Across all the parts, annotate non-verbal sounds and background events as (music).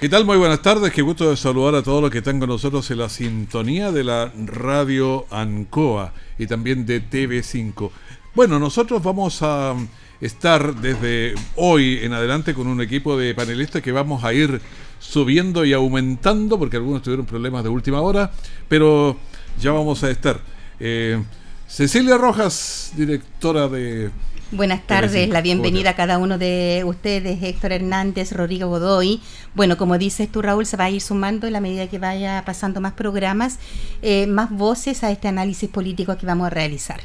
¿Qué tal? Muy buenas tardes. Qué gusto de saludar a todos los que están con nosotros en la sintonía de la radio Ancoa y también de TV5. Bueno, nosotros vamos a estar desde hoy en adelante con un equipo de panelistas que vamos a ir subiendo y aumentando porque algunos tuvieron problemas de última hora, pero ya vamos a estar. Eh, Cecilia Rojas, directora de Buenas tardes, la bienvenida a cada uno de ustedes, Héctor Hernández, Rodrigo Godoy. Bueno, como dices tú, Raúl, se va a ir sumando en la medida que vaya pasando más programas, eh, más voces a este análisis político que vamos a realizar.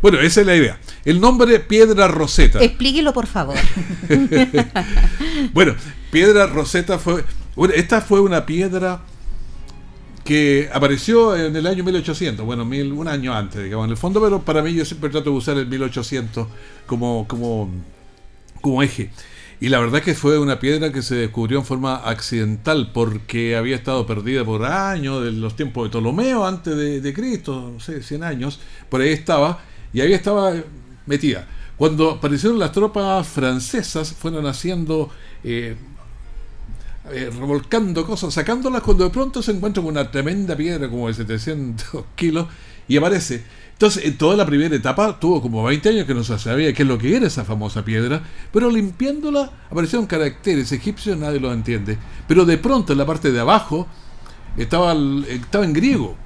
Bueno, esa es la idea. El nombre Piedra Roseta. Explíquelo, por favor. (laughs) bueno, Piedra Roseta fue. esta fue una piedra que apareció en el año 1800, bueno, mil, un año antes, digamos, en el fondo, pero para mí yo siempre trato de usar el 1800 como, como, como eje. Y la verdad que fue una piedra que se descubrió en forma accidental porque había estado perdida por años, de los tiempos de Ptolomeo, antes de, Cristo, no sé, 100 años, por ahí estaba, y ahí estaba metida. Cuando aparecieron las tropas francesas, fueron haciendo eh, eh, revolcando cosas, sacándolas cuando de pronto se encuentra con una tremenda piedra como de 700 (laughs) kilos y aparece. Entonces, en toda la primera etapa tuvo como 20 años que no se sabía qué es lo que era esa famosa piedra, pero limpiándola aparecieron caracteres egipcios, nadie lo entiende. Pero de pronto en la parte de abajo estaba, estaba en griego.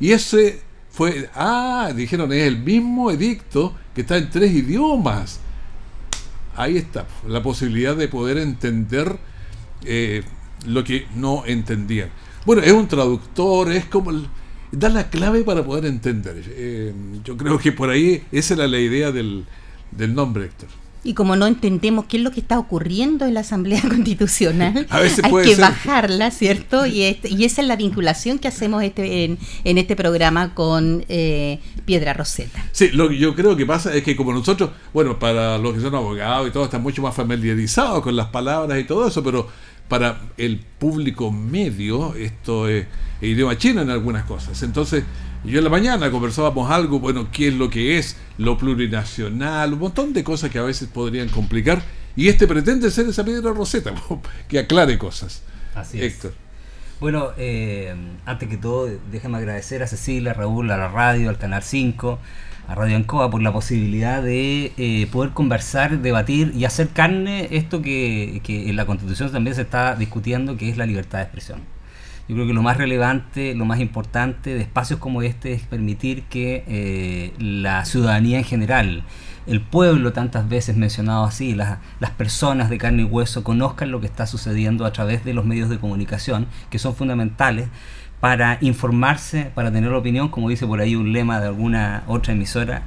Y ese fue, ah, dijeron, es el mismo edicto que está en tres idiomas. Ahí está, la posibilidad de poder entender eh, lo que no entendían. Bueno, es un traductor, es como... da la clave para poder entender. Eh, yo creo que por ahí esa era la idea del, del nombre, Héctor. Y como no entendemos qué es lo que está ocurriendo en la Asamblea (laughs) Constitucional, hay que bajarla, ¿cierto? Y, este, y esa es la vinculación que hacemos este, en, en este programa con eh, Piedra Roseta. Sí, lo que yo creo que pasa es que como nosotros, bueno, para los que son abogados y todo, están mucho más familiarizados con las palabras y todo eso, pero para el público medio esto es, idioma chino en algunas cosas. Entonces, yo en la mañana conversábamos algo, bueno, qué es lo que es lo plurinacional, un montón de cosas que a veces podrían complicar, y este pretende ser esa piedra roseta, (laughs) que aclare cosas. Así es. Bueno, eh, antes que todo, déjame agradecer a Cecilia, a Raúl, a la radio, al Canal 5, a Radio Ancoa por la posibilidad de eh, poder conversar, debatir y hacer carne esto que, en la Constitución también se está discutiendo, que es la libertad de expresión. Yo creo que lo más relevante, lo más importante de espacios como este es permitir que eh, la ciudadanía en general, el pueblo tantas veces mencionado así, las, personas de carne y hueso conozcan lo que está sucediendo a través de los medios de comunicación, que son fundamentales para informarse, para tener opinión, como dice por ahí un lema de alguna otra emisora,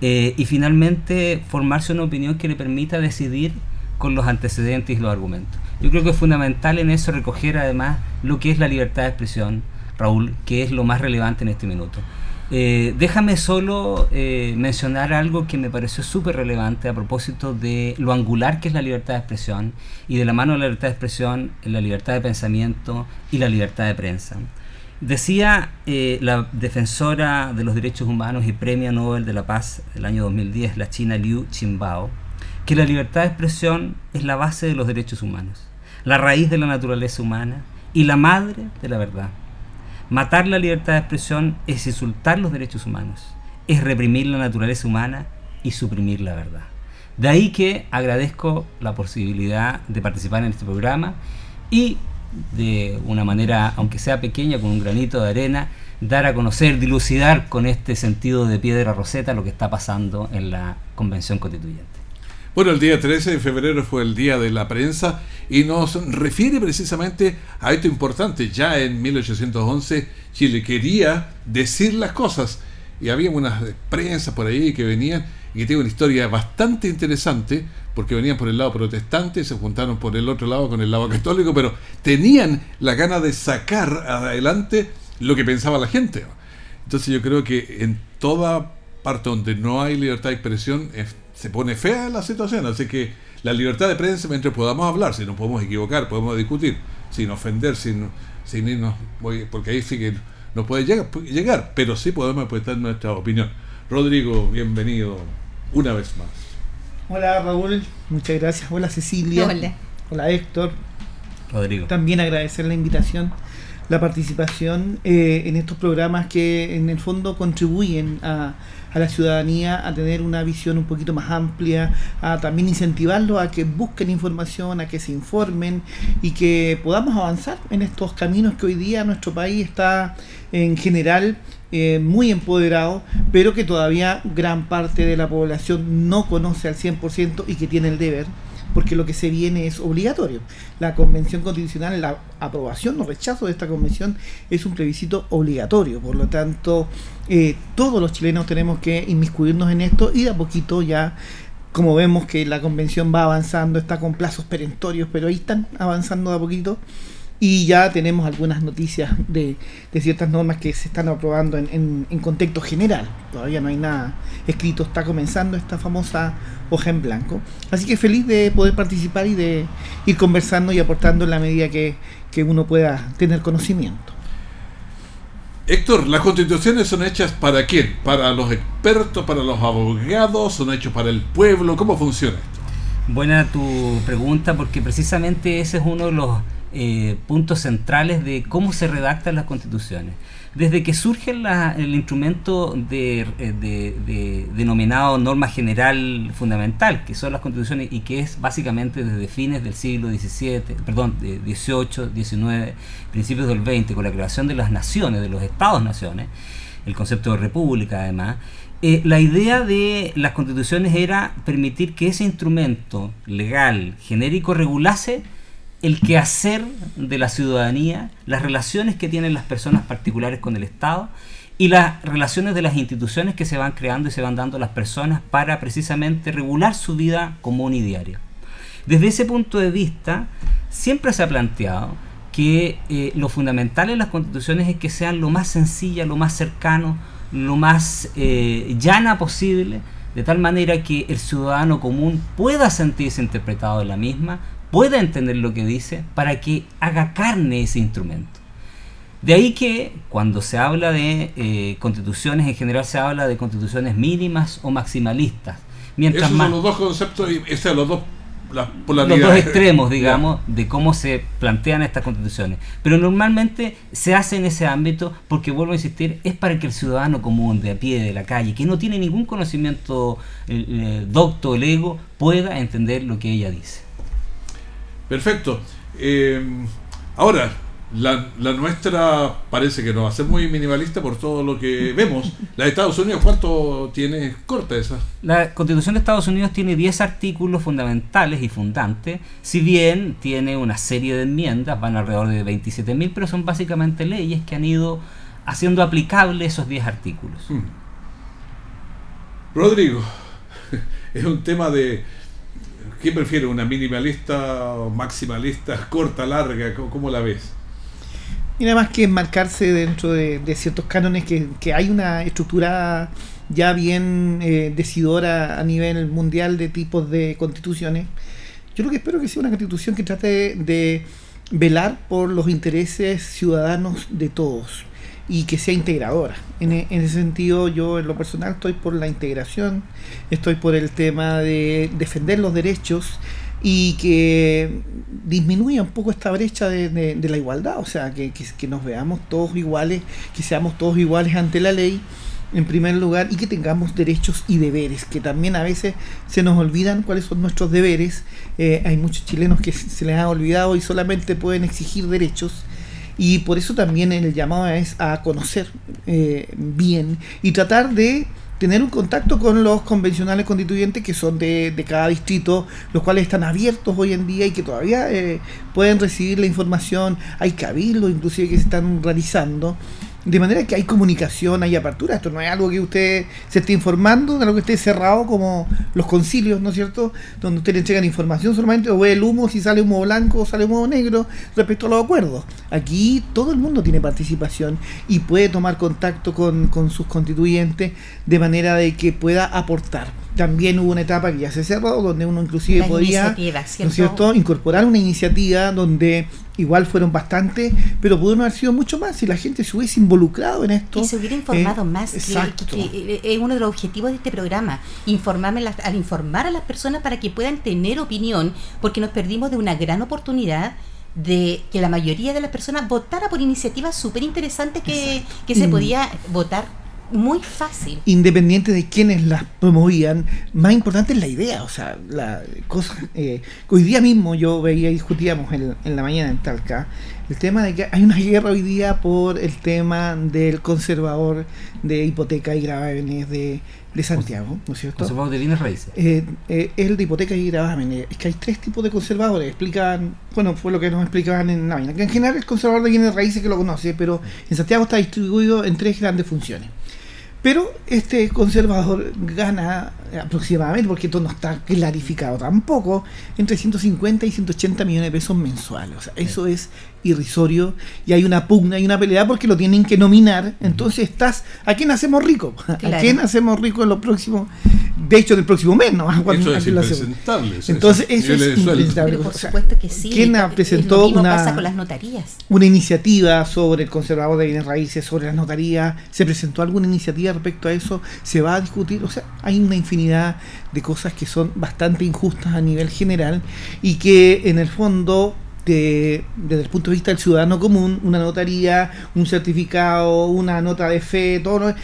eh, y finalmente formarse una opinión que le permita decidir con los antecedentes y los argumentos. Yo creo que es fundamental en eso recoger además lo que es la libertad de expresión, Raúl, que es lo más relevante en este minuto. Eh, déjame solo eh, mencionar algo que me pareció súper relevante a propósito de lo angular que es la libertad de expresión y de la mano de la libertad de expresión, la libertad de pensamiento y la libertad de prensa. Decía eh, la defensora de los derechos humanos y premio Nobel de la Paz del año 2010, la china Liu Xiaobao, que la libertad de expresión es la base de los derechos humanos, la raíz de la naturaleza humana y la madre de la verdad. Matar la libertad de expresión es insultar los derechos humanos, es reprimir la naturaleza humana y suprimir la verdad. De ahí que agradezco la posibilidad de participar en este programa y de una manera, aunque sea pequeña, con un granito de arena, dar a conocer, dilucidar con este sentido de piedra roseta lo que está pasando en la Convención Constituyente. Bueno, el día 13 de febrero fue el día de la prensa y nos refiere precisamente a esto importante. Ya en 1811 Chile quería decir las cosas y había unas prensas por ahí que venían y que tiene una historia bastante interesante, porque venían por el lado protestante, se juntaron por el otro lado con el lado católico, pero tenían la gana de sacar adelante lo que pensaba la gente. Entonces yo creo que en toda parte donde no hay libertad de expresión se pone fea la situación, así que la libertad de prensa mientras podamos hablar, si nos podemos equivocar, podemos discutir, sin ofender, sin, sin irnos, porque ahí sí que no puede llegar, llegar pero sí podemos expresar nuestra opinión. Rodrigo, bienvenido una vez más. Hola Raúl, muchas gracias. Hola Cecilia. Hola. Hola Héctor. Rodrigo. También agradecer la invitación, la participación eh, en estos programas que en el fondo contribuyen a, a, la ciudadanía a tener una visión un poquito más amplia, a también incentivarlos a que busquen información, a que se informen y que podamos avanzar en estos caminos que hoy día nuestro país está en general eh, muy empoderado, pero que todavía gran parte de la población no conoce al 100% y que tiene el deber, porque lo que se viene es obligatorio. La convención constitucional, la aprobación o rechazo de esta convención es un plebiscito obligatorio, por lo tanto eh, todos los chilenos tenemos que inmiscuirnos en esto y de a poquito ya como vemos que la convención va avanzando, está con plazos perentorios, pero ahí están avanzando de a poquito y ya tenemos algunas noticias de, ciertas normas que se están aprobando en, en, contexto general. Todavía no hay nada escrito, está comenzando esta famosa hoja en blanco. Así que feliz de poder participar y de ir conversando y aportando en la medida que, que uno pueda tener conocimiento. Héctor, ¿las constituciones son hechas para quién? ¿Para los expertos, para los abogados? ¿Son hechos para el pueblo? ¿Cómo funciona esto? Buena tu pregunta porque precisamente ese es uno de los eh, puntos centrales de cómo se redactan las constituciones. Desde que surge el instrumento eh, denominado norma general fundamental, que son las constituciones y que es básicamente desde fines del siglo XVII, perdón, XVIII, XIX, principios del XX, con la creación de las naciones, de los estados-naciones, el concepto de república además, eh, la idea de las constituciones era permitir que ese instrumento legal genérico regulase el quehacer de la ciudadanía, las relaciones que tienen las personas particulares con el Estado y las relaciones de las instituciones que se van creando y se van dando las personas para precisamente regular su vida común y diaria. Desde ese punto de vista, siempre se ha planteado que eh, lo fundamental en las constituciones es que sean lo más sencilla, lo más cercano, lo más eh, llana posible, de tal manera que el ciudadano común pueda sentirse interpretado de la misma, pueda entender lo que dice para que haga carne ese instrumento. De ahí que cuando se habla de eh, constituciones, en general se habla de constituciones mínimas o maximalistas. Mientras Esos son los dos conceptos, y, los dos los dos extremos, digamos, de cómo se plantean estas constituciones. Pero normalmente se hace en ese ámbito porque, vuelvo a insistir, es para que el ciudadano común, de a pie, de la calle, que no tiene ningún conocimiento eh, eh docto, ego, pueda entender lo que ella dice. Perfecto. Eh, ahora, la, nuestra parece que no va a ser muy minimalista por todo lo que (laughs) vemos. La de Estados Unidos, ¿cuánto tiene corta esa? La Constitución de Estados Unidos tiene 10 artículos fundamentales y fundantes, si bien tiene una serie de enmiendas, van alrededor de 27.000, pero son básicamente leyes que han ido haciendo aplicables esos 10 artículos. Hmm. Rodrigo, (laughs) es un tema de ¿Qué prefiere? ¿Una minimalista maximalista, (laughs) corta, larga? ¿Cómo, la ves? Y nada más que enmarcarse dentro de, ciertos cánones que, hay una estructura ya bien eh, decidora a nivel mundial de tipos de constituciones. Yo lo que espero que sea una constitución que trate de velar por los intereses ciudadanos de todos y que sea integradora. En, e, en, ese sentido, yo en lo personal estoy por la integración, estoy por el tema de defender los derechos y que disminuya un poco esta brecha de, la igualdad, o sea, que, que, nos veamos todos iguales, que seamos todos iguales ante la ley, en primer lugar, y que tengamos derechos y deberes, que también a veces se nos olvidan cuáles son nuestros deberes. Eh, hay muchos chilenos que se les ha olvidado y solamente pueden exigir derechos y por eso también el llamado es a conocer eh, bien y tratar de tener un contacto con los convencionales constituyentes que son de, cada distrito, los cuales están abiertos hoy en día y que todavía eh, pueden recibir la información. Hay cabildos inclusive que se están realizando De manera que hay comunicación, hay apertura. Esto no es algo que usted se esté informando, de algo que esté cerrado como los concilios, ¿no es cierto? Donde usted le entregan información solamente o ve el humo si sale humo blanco o sale humo negro respecto a los acuerdos. Aquí todo el mundo tiene participación y puede tomar contacto con, con sus constituyentes de manera de que pueda aportar también hubo una etapa que ya se cerró, donde uno inclusive podía ¿no cierto? incorporar una iniciativa donde igual fueron bastante, pero pudieron haber sido mucho más si la gente se hubiese involucrado en esto. Y se hubiera informado eh, más, exacto. Que, es uno de los objetivos de este programa, informarme al informar a las personas para que puedan tener opinión, porque nos perdimos de una gran oportunidad de que la mayoría de las personas votara por iniciativas súper interesantes que, que se podía votar muy fácil. Independiente de quienes las promovían, más importante es la idea, o sea, la cosa. Eh, hoy día mismo yo veía y discutíamos en, en, la mañana en Talca el tema de que hay una guerra hoy día por el tema del conservador de hipoteca y gravámenes de, de Santiago, ¿no es cierto? Conservador de bienes raíces. Eh, eh, el de hipoteca y gravámenes. Es que hay tres tipos de conservadores. Explican, bueno, fue lo que nos explicaban en la mañana. Que en general el conservador de bienes raíces que lo conoce, pero en Santiago está distribuido en tres grandes funciones. Pero este conservador gana aproximadamente, porque esto no está clarificado tampoco, entre 150 y 180 millones de pesos mensuales. O sea, eso es irrisorio y hay una pugna y una pelea porque lo tienen que nominar. Entonces estás, ¿a quién hacemos rico? (laughs) ¿A quién hacemos rico en los próximos, de hecho en el próximo mes, ¿no? (laughs) Cuando, es impresentable. Entonces eso es impresentable. por supuesto que sí. ¿Quién presentó una, pasa con las notarías? una iniciativa sobre el conservador de bienes raíces, sobre las notarías? ¿Se presentó alguna iniciativa respecto a eso? ¿Se va a discutir? O sea, hay una infinidad de cosas que son bastante injustas a nivel general y que en el fondo desde el punto de vista del ciudadano común, una notaría, un certificado, una nota de fe, todo lo,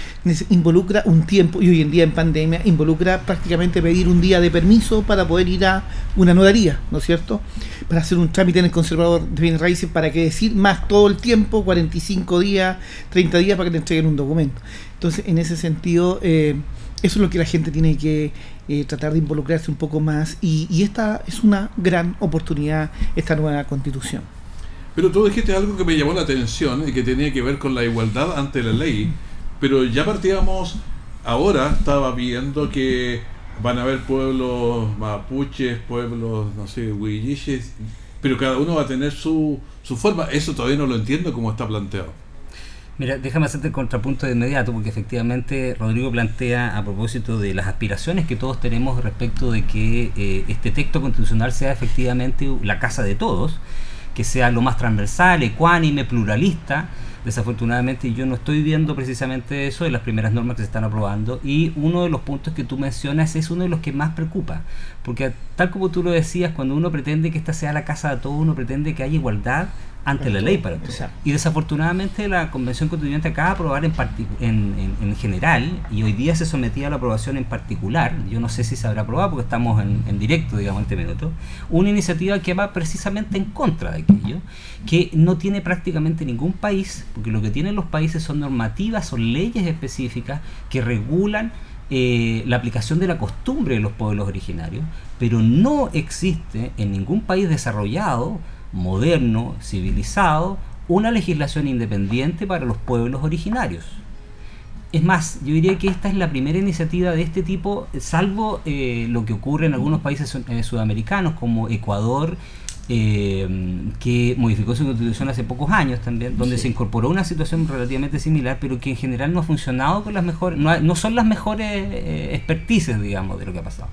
involucra un tiempo, y hoy en día en pandemia, involucra prácticamente pedir un día de permiso para poder ir a una notaría, ¿no es cierto? Para hacer un trámite en el conservador de bienes raíces, para que decir más todo el tiempo, 45 días, 30 días para que te entreguen un documento. Entonces, en ese sentido, eh, eso es lo que la gente tiene que eh, tratar de involucrarse un poco más y, esta es una gran oportunidad, esta nueva constitución. Pero tú dijiste algo que me llamó la atención y que tenía que ver con la igualdad ante la ley, pero ya partíamos, ahora estaba viendo que van a haber pueblos mapuches, pueblos, no sé, huilliches, pero cada uno va a tener su, su forma. Eso todavía no lo entiendo cómo está planteado. Mira, déjame hacerte el contrapunto de inmediato, porque efectivamente Rodrigo plantea a propósito de las aspiraciones que todos tenemos respecto de que eh, este texto constitucional sea efectivamente la casa de todos, que sea lo más transversal, ecuánime, pluralista. Desafortunadamente yo no estoy viendo precisamente eso en las primeras normas que se están aprobando y uno de los puntos que tú mencionas es uno de los que más preocupa, porque tal como tú lo decías, cuando uno pretende que esta sea la casa de todos, uno pretende que haya igualdad ante la ley para todos. Y desafortunadamente la Convención Constituyente acaba de aprobar en, en, en, general y hoy día se sometía a la aprobación en particular, yo no sé si se habrá aprobado porque estamos en, directo, digamos, en este minuto, una iniciativa que va precisamente en contra de aquello, que no tiene prácticamente ningún país, porque lo que tienen los países son normativas, son leyes específicas que regulan eh, la aplicación de la costumbre de los pueblos originarios, pero no existe en ningún país desarrollado moderno, civilizado, una legislación independiente para los pueblos originarios. Es más, yo diría que esta es la primera iniciativa de este tipo, salvo eh, lo que ocurre en algunos países eh, sudamericanos como Ecuador, eh, que modificó su constitución hace pocos años también, donde se incorporó una situación relativamente similar, pero que en general no ha funcionado con las mejores, no, no son las mejores expertices, digamos, de lo que ha pasado.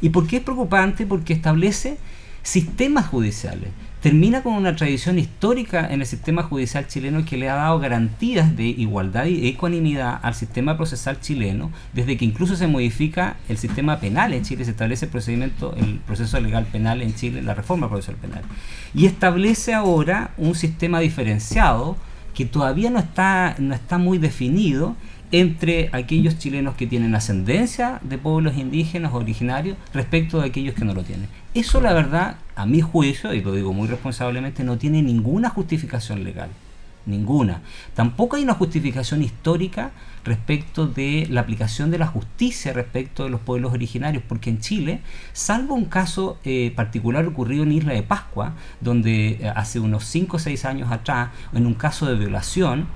¿Y por qué es preocupante? Porque establece sistemas judiciales termina con una tradición histórica en el sistema judicial chileno que le ha dado garantías de igualdad y ecuanimidad al sistema procesal chileno, desde que incluso se modifica el sistema penal en Chile, se establece el procedimiento, el proceso legal penal en Chile, la reforma procesal penal. Y establece ahora un sistema diferenciado que todavía no está, no está muy definido entre aquellos chilenos que tienen ascendencia de pueblos indígenas originarios respecto de aquellos que no lo tienen. Eso la verdad, a mi juicio, y lo digo muy responsablemente, no tiene ninguna justificación legal. Ninguna. Tampoco hay una justificación histórica respecto de la aplicación de la justicia respecto de los pueblos originarios, porque en Chile, salvo un caso eh, particular ocurrido en Isla de Pascua, donde eh, hace unos 5 o 6 años atrás, en un caso de violación,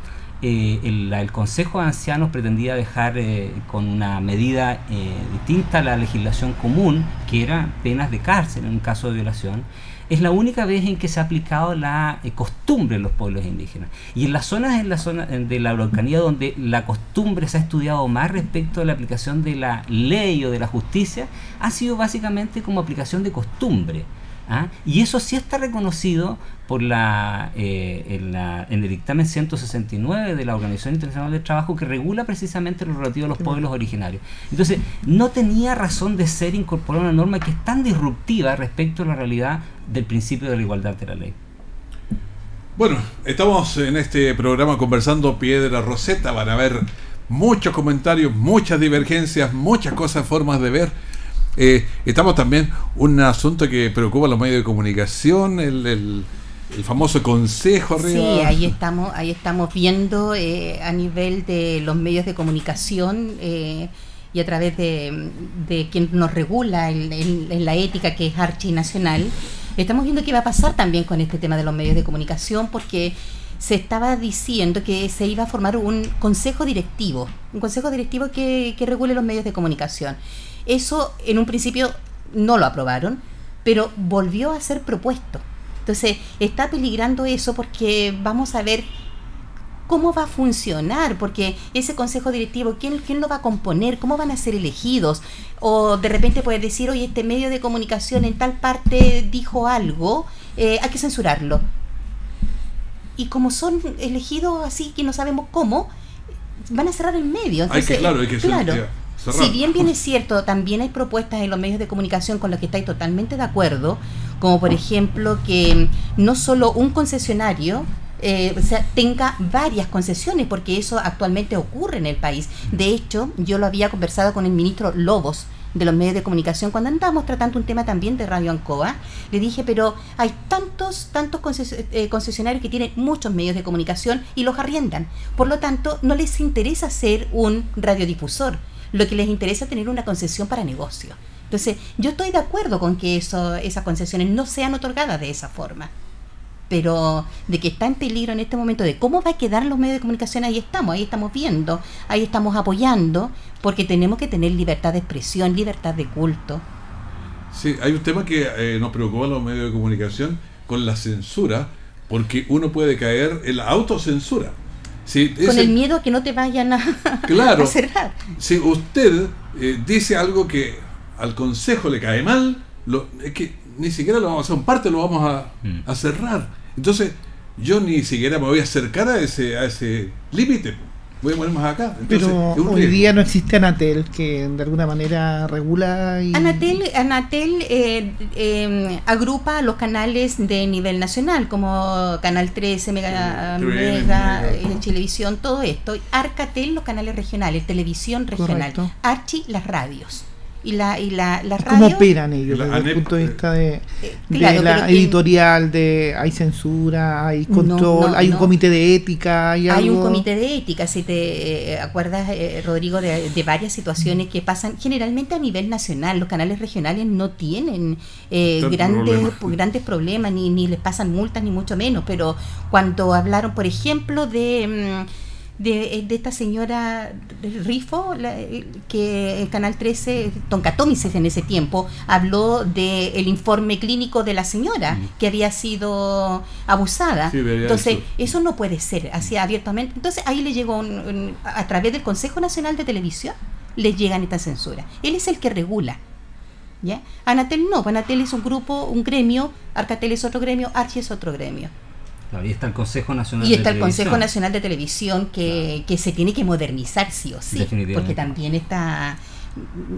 eh, el, Consejo de Ancianos pretendía dejar eh, con una medida eh, distinta a la legislación común, que era penas de cárcel en un caso de violación, es la única vez en que se ha aplicado la costumbre en los pueblos indígenas. Y en las zonas, en la zona de la Araucanía donde la costumbre se ha estudiado más respecto a la aplicación de la ley o de la justicia, ha sido básicamente como aplicación de costumbre. ¿Ah? Y eso sí está reconocido por la, eh, en, la, en, el dictamen 169 de la Organización Internacional del Trabajo que regula precisamente lo relativo a los pueblos originarios. Entonces, no tenía razón de ser incorporar una norma que es tan disruptiva respecto a la realidad del principio de la igualdad de la ley. Bueno, estamos en este programa conversando Piedra Roseta, van a ver muchos comentarios, muchas divergencias, muchas cosas, formas de ver eh, estamos también un asunto que preocupa a los medios de comunicación, el, el, famoso consejo Sí, ahí estamos, ahí estamos viendo eh, a nivel de los medios de comunicación eh, y a través de, quien nos regula en, la ética que es Archi Nacional, estamos viendo qué va a pasar también con este tema de los medios de comunicación porque se estaba diciendo que se iba a formar un consejo directivo, un consejo directivo que, que regule los medios de comunicación. Eso en un principio no lo aprobaron, pero volvió a ser propuesto. Entonces, está peligrando eso porque vamos a ver cómo va a funcionar, porque ese consejo directivo, ¿quién, ¿quién lo va a componer? ¿Cómo van a ser elegidos? O de repente puede decir, oye, este medio de comunicación en tal parte dijo algo, eh, hay que censurarlo. Y como son elegidos así que no sabemos cómo, van a cerrar el medio. Entonces, hay que, claro, hay que claro, si bien bien es cierto, también hay propuestas en los medios de comunicación con las que estáis totalmente de acuerdo, como por ejemplo que no solo un concesionario eh, tenga varias concesiones, porque eso actualmente ocurre en el país. De hecho, yo lo había conversado con el ministro Lobos de los medios de comunicación cuando andábamos tratando un tema también de Radio Ancoa. Le dije, pero hay tantos, tantos eh, concesionarios que tienen muchos medios de comunicación y los arriendan. Por lo tanto, no les interesa ser un radiodifusor lo que les interesa es tener una concesión para negocio. Entonces, yo estoy de acuerdo con que eso, esas concesiones no sean otorgadas de esa forma. Pero de que está en peligro en este momento de cómo va a quedar los medios de comunicación, ahí estamos, ahí estamos viendo, ahí estamos apoyando, porque tenemos que tener libertad de expresión, libertad de culto. Sí, hay un tema que eh, nos preocupa a los medios de comunicación con la censura, porque uno puede caer en la autocensura con el miedo a que no te vayan a, (laughs) claro, cerrar. Si usted eh, dice algo que al consejo le cae mal, lo, es que ni siquiera lo vamos a hacer un parte, lo vamos a, mm. a cerrar. Entonces, yo ni siquiera me voy a acercar a ese, a ese límite voy a poner más acá. Pero hoy día no existe Anatel que de alguna manera regula. Y... Anatel, Anatel eh, em, agrupa los canales de nivel nacional, como Canal 13, Mega, Mega, eh, Televisión, todo esto. Arcatel, los canales regionales, televisión regional. Archi, las radios y la, y la, la radio. ¿Cómo operan ellos desde el punto de vista de, eh, la editorial? de Hay censura, hay control, hay un comité de ética. Hay, hay un comité de ética, si te eh, acuerdas, eh, Rodrigo, de, de, varias situaciones que pasan generalmente a nivel nacional. Los canales regionales no tienen grandes, grandes problemas, ni, ni les pasan multas, ni mucho menos. Pero cuando hablaron, por ejemplo, de. Mm, de, de, esta señora Rifo, que el Canal 13, Toncatomices en ese tiempo, habló del el informe clínico de la señora mm. que había sido abusada. Entonces, eso. no puede ser así abiertamente. Entonces, ahí le llegó, a través del Consejo Nacional de Televisión, le llegan esta censura. Él es el que regula. ¿Ya? Anatel no, Anatel es un grupo, un gremio, Arcatel es otro gremio, Archie es otro gremio y está el Consejo Nacional y está el Consejo Nacional de Televisión que, que, se tiene que modernizar sí o sí, porque también está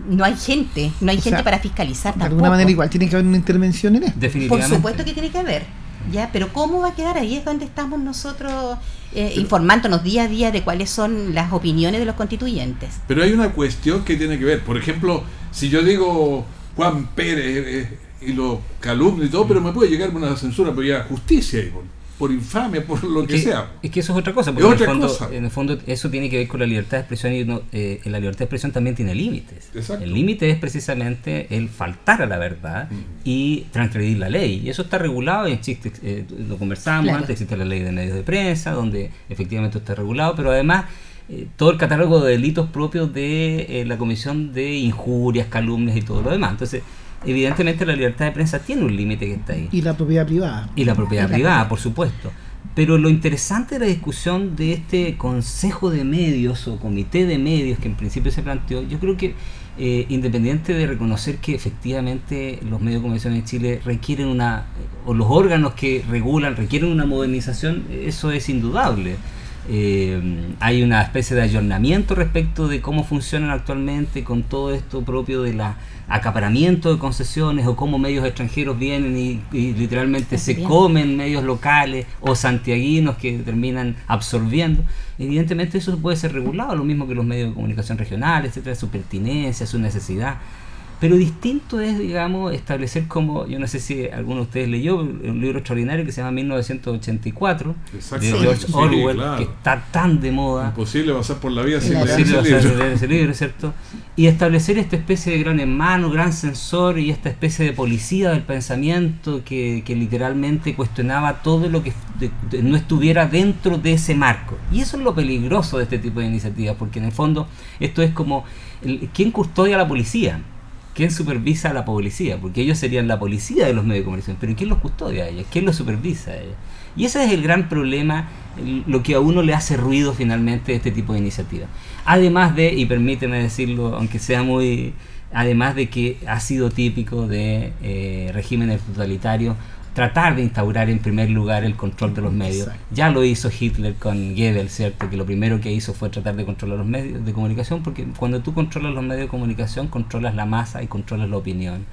no hay gente, no hay gente para fiscalizar. De alguna manera igual tiene que haber una intervención en esto. Por supuesto que tiene que haber. ¿ya? Pero ¿cómo va a quedar? Ahí es donde estamos nosotros eh, informándonos día a día de cuáles son las opiniones de los constituyentes. Pero hay una cuestión que tiene que ver. Por ejemplo, si yo digo Juan Pérez eh, y lo calumno y todo, pero me puede llegar una censura, pero ya justicia. Y, por infamia, por lo que, sea. Es que eso es otra cosa, porque en, el fondo, en, el fondo, eso tiene que ver con la libertad de expresión y eh, la libertad de expresión también tiene límites. El límite es precisamente el faltar a la verdad mm. y transgredir la ley. Y eso está regulado y existe, eh, lo conversamos antes, existe la ley de medios de prensa, donde efectivamente está regulado, pero además eh, todo el catálogo de delitos propios de la comisión de injurias, calumnias y todo lo demás. Entonces, evidentemente la libertad de prensa tiene un límite que está ahí. Y la propiedad privada. Y la propiedad privada, por supuesto. Pero lo interesante de la discusión de este Consejo de Medios o Comité de Medios que en principio se planteó, yo creo que eh, independiente de reconocer que efectivamente los medios de comunicación en Chile requieren una, o los órganos que regulan requieren una modernización, eso es indudable. Eh, hay una especie de ayornamiento respecto de cómo funcionan actualmente con todo esto propio de la acaparamiento de concesiones o cómo medios extranjeros vienen y, literalmente se comen medios locales o santiaguinos que terminan absorbiendo. Evidentemente eso puede ser regulado, lo mismo que los medios de comunicación regionales, etcétera, su pertinencia, su necesidad. Pero distinto es, digamos, establecer como, yo no sé si alguno de ustedes leyó un libro extraordinario que se llama 1984, de George Orwell, que está tan de moda. Imposible pasar por la vida sin leer ese, ese libro, ¿cierto? Y establecer esta especie de gran hermano, gran sensor y esta especie de policía del pensamiento que, que literalmente cuestionaba todo lo que no estuviera dentro de ese marco. Y eso es lo peligroso de este tipo de iniciativas, porque en el fondo esto es como, ¿quién custodia a la policía? ¿Quién supervisa a la policía? Porque ellos serían la policía de los medios de comunicación, pero ¿quién los custodia a ellos? ¿Quién los supervisa a ellos? Y ese es el gran problema, lo que a uno le hace ruido finalmente este tipo de iniciativa. Además de, y permíteme decirlo, aunque sea muy... Además de que ha sido típico de eh, regímenes totalitarios tratar de instaurar en primer lugar el control de los medios. Ya lo hizo Hitler con Goebbels, ¿cierto? Que lo primero que hizo fue tratar de controlar los medios de comunicación, porque cuando tú controlas los medios de comunicación, controlas la masa y controlas la opinión.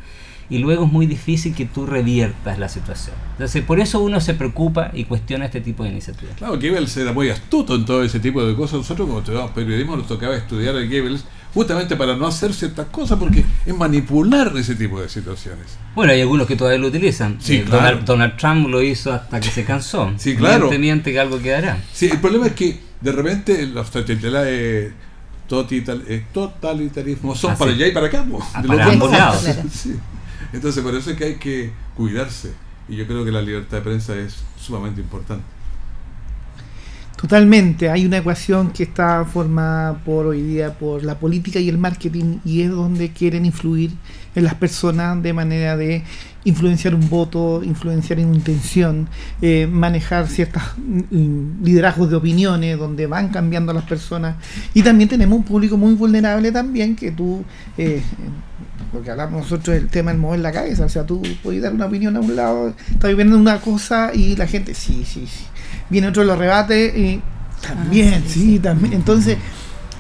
Y luego es muy difícil que tú reviertas la situación. Entonces, por eso uno se preocupa y cuestiona este tipo de iniciativas. Claro, Goebbels era muy astuto en todo ese tipo de cosas. Nosotros, como estudiamos periodismo, nos tocaba estudiar a Goebbels justamente para no hacer ciertas cosas, porque es manipular ese tipo de situaciones. Bueno, hay algunos que todavía lo utilizan. Sí, eh, claro. Donald, Trump lo hizo hasta que se cansó. (laughs) Sí, claro. Miente, que algo quedará. Sí, el problema es que de repente los eh, totalitarismos son para allá y para acá. Ah, para ambos lados. (laughs) Entonces, por eso es que hay que cuidarse. Y yo creo que la libertad de prensa es sumamente importante. Totalmente, hay una ecuación que está formada por hoy día por la política y el marketing y es donde quieren influir en las personas de manera de influenciar un voto, influenciar una intención, eh, manejar ciertos mm, liderazgos de opiniones donde van cambiando las personas. Y también tenemos un público muy vulnerable también que tú eh, lo que hablamos nosotros del tema del mover la cabeza, o sea, tú puedes dar una opinión a un lado, estás viviendo una cosa y la gente, sí, sí, sí viene otro lo rebate y también, ah, sí, también. Entonces,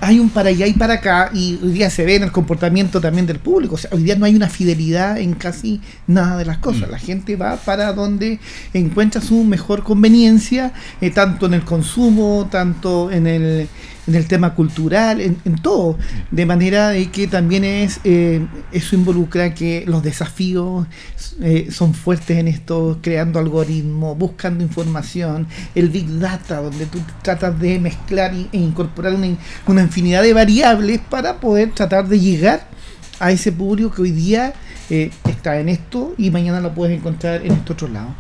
hay un para allá y para acá, y hoy día se ve en el comportamiento también del público. O sea, hoy día no hay una fidelidad en casi nada de las cosas. Mm. La gente va para donde encuentra su mejor conveniencia, eh, tanto en el consumo, tanto en el en el tema cultural, en, todo, de manera de que también es eh, eso involucra que los desafíos eh, son fuertes en esto, creando algoritmos, buscando información, el big data, donde tú tratas de mezclar e incorporar una, una infinidad de variables para poder tratar de llegar a ese público que hoy día eh, está en esto y mañana lo puedes encontrar en este otro lado.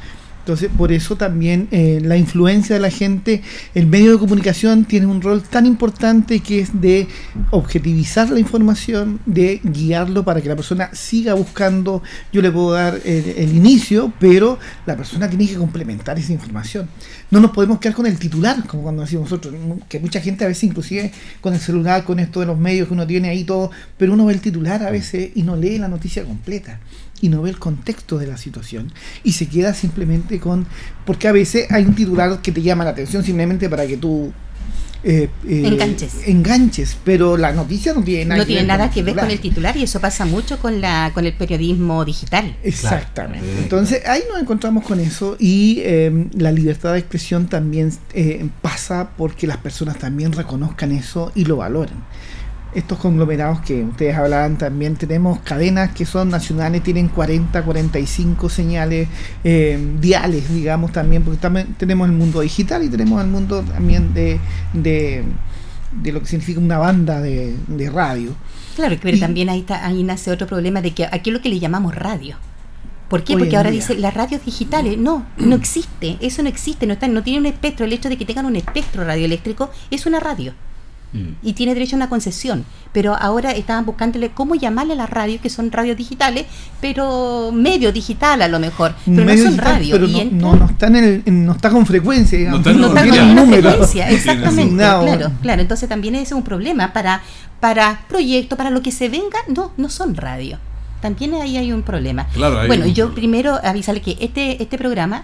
Entonces, por eso también eh, la influencia de la gente, el medio de comunicación tiene un rol tan importante que es de objetivizar la información, de guiarlo para que la persona siga buscando. Yo le puedo dar el, inicio, pero la persona tiene que complementar esa información. No nos podemos quedar con el titular, como cuando decimos nosotros, que mucha gente a veces inclusive con el celular, con esto de los medios que uno tiene ahí todo, pero uno ve el titular a veces y no lee la noticia completa y no ve el contexto de la situación y se queda simplemente con porque a veces hay un titular que te llama la atención simplemente para que tú eh, eh, enganches. enganches, pero la noticia no tiene nada, no que, tiene ver nada que ver con el titular y eso pasa mucho con la con el periodismo digital. Exactamente. Entonces ahí nos encontramos con eso y em, la libertad de expresión también eh, pasa porque las personas también reconozcan eso y lo valoren estos conglomerados que ustedes hablaban también, tenemos cadenas que son nacionales, tienen 40, 45 señales eh, diales, digamos también, porque también tenemos el mundo digital y tenemos el mundo también de, de, lo que significa una banda de, radio. Claro, pero también ahí, está, ahí nace otro problema de que aquí es lo que le llamamos radio. ¿Por qué? Porque ahora dice las radios digitales. No, no existe. Eso no existe. No, está, no tiene un espectro. El hecho de que tengan un espectro radioeléctrico es una radio. Mm. y tiene derecho a una concesión. Pero ahora estaban buscándole cómo llamarle a las radios, que son radios digitales, pero medio digital a lo mejor. Pero no son radios. no, no, está no está con frecuencia, digamos. No está, con frecuencia, exactamente. Claro, claro. Entonces también es un problema para, para proyectos, para lo que se venga, no, no son radios. También ahí hay un problema. bueno, yo primero avisarle que este, este programa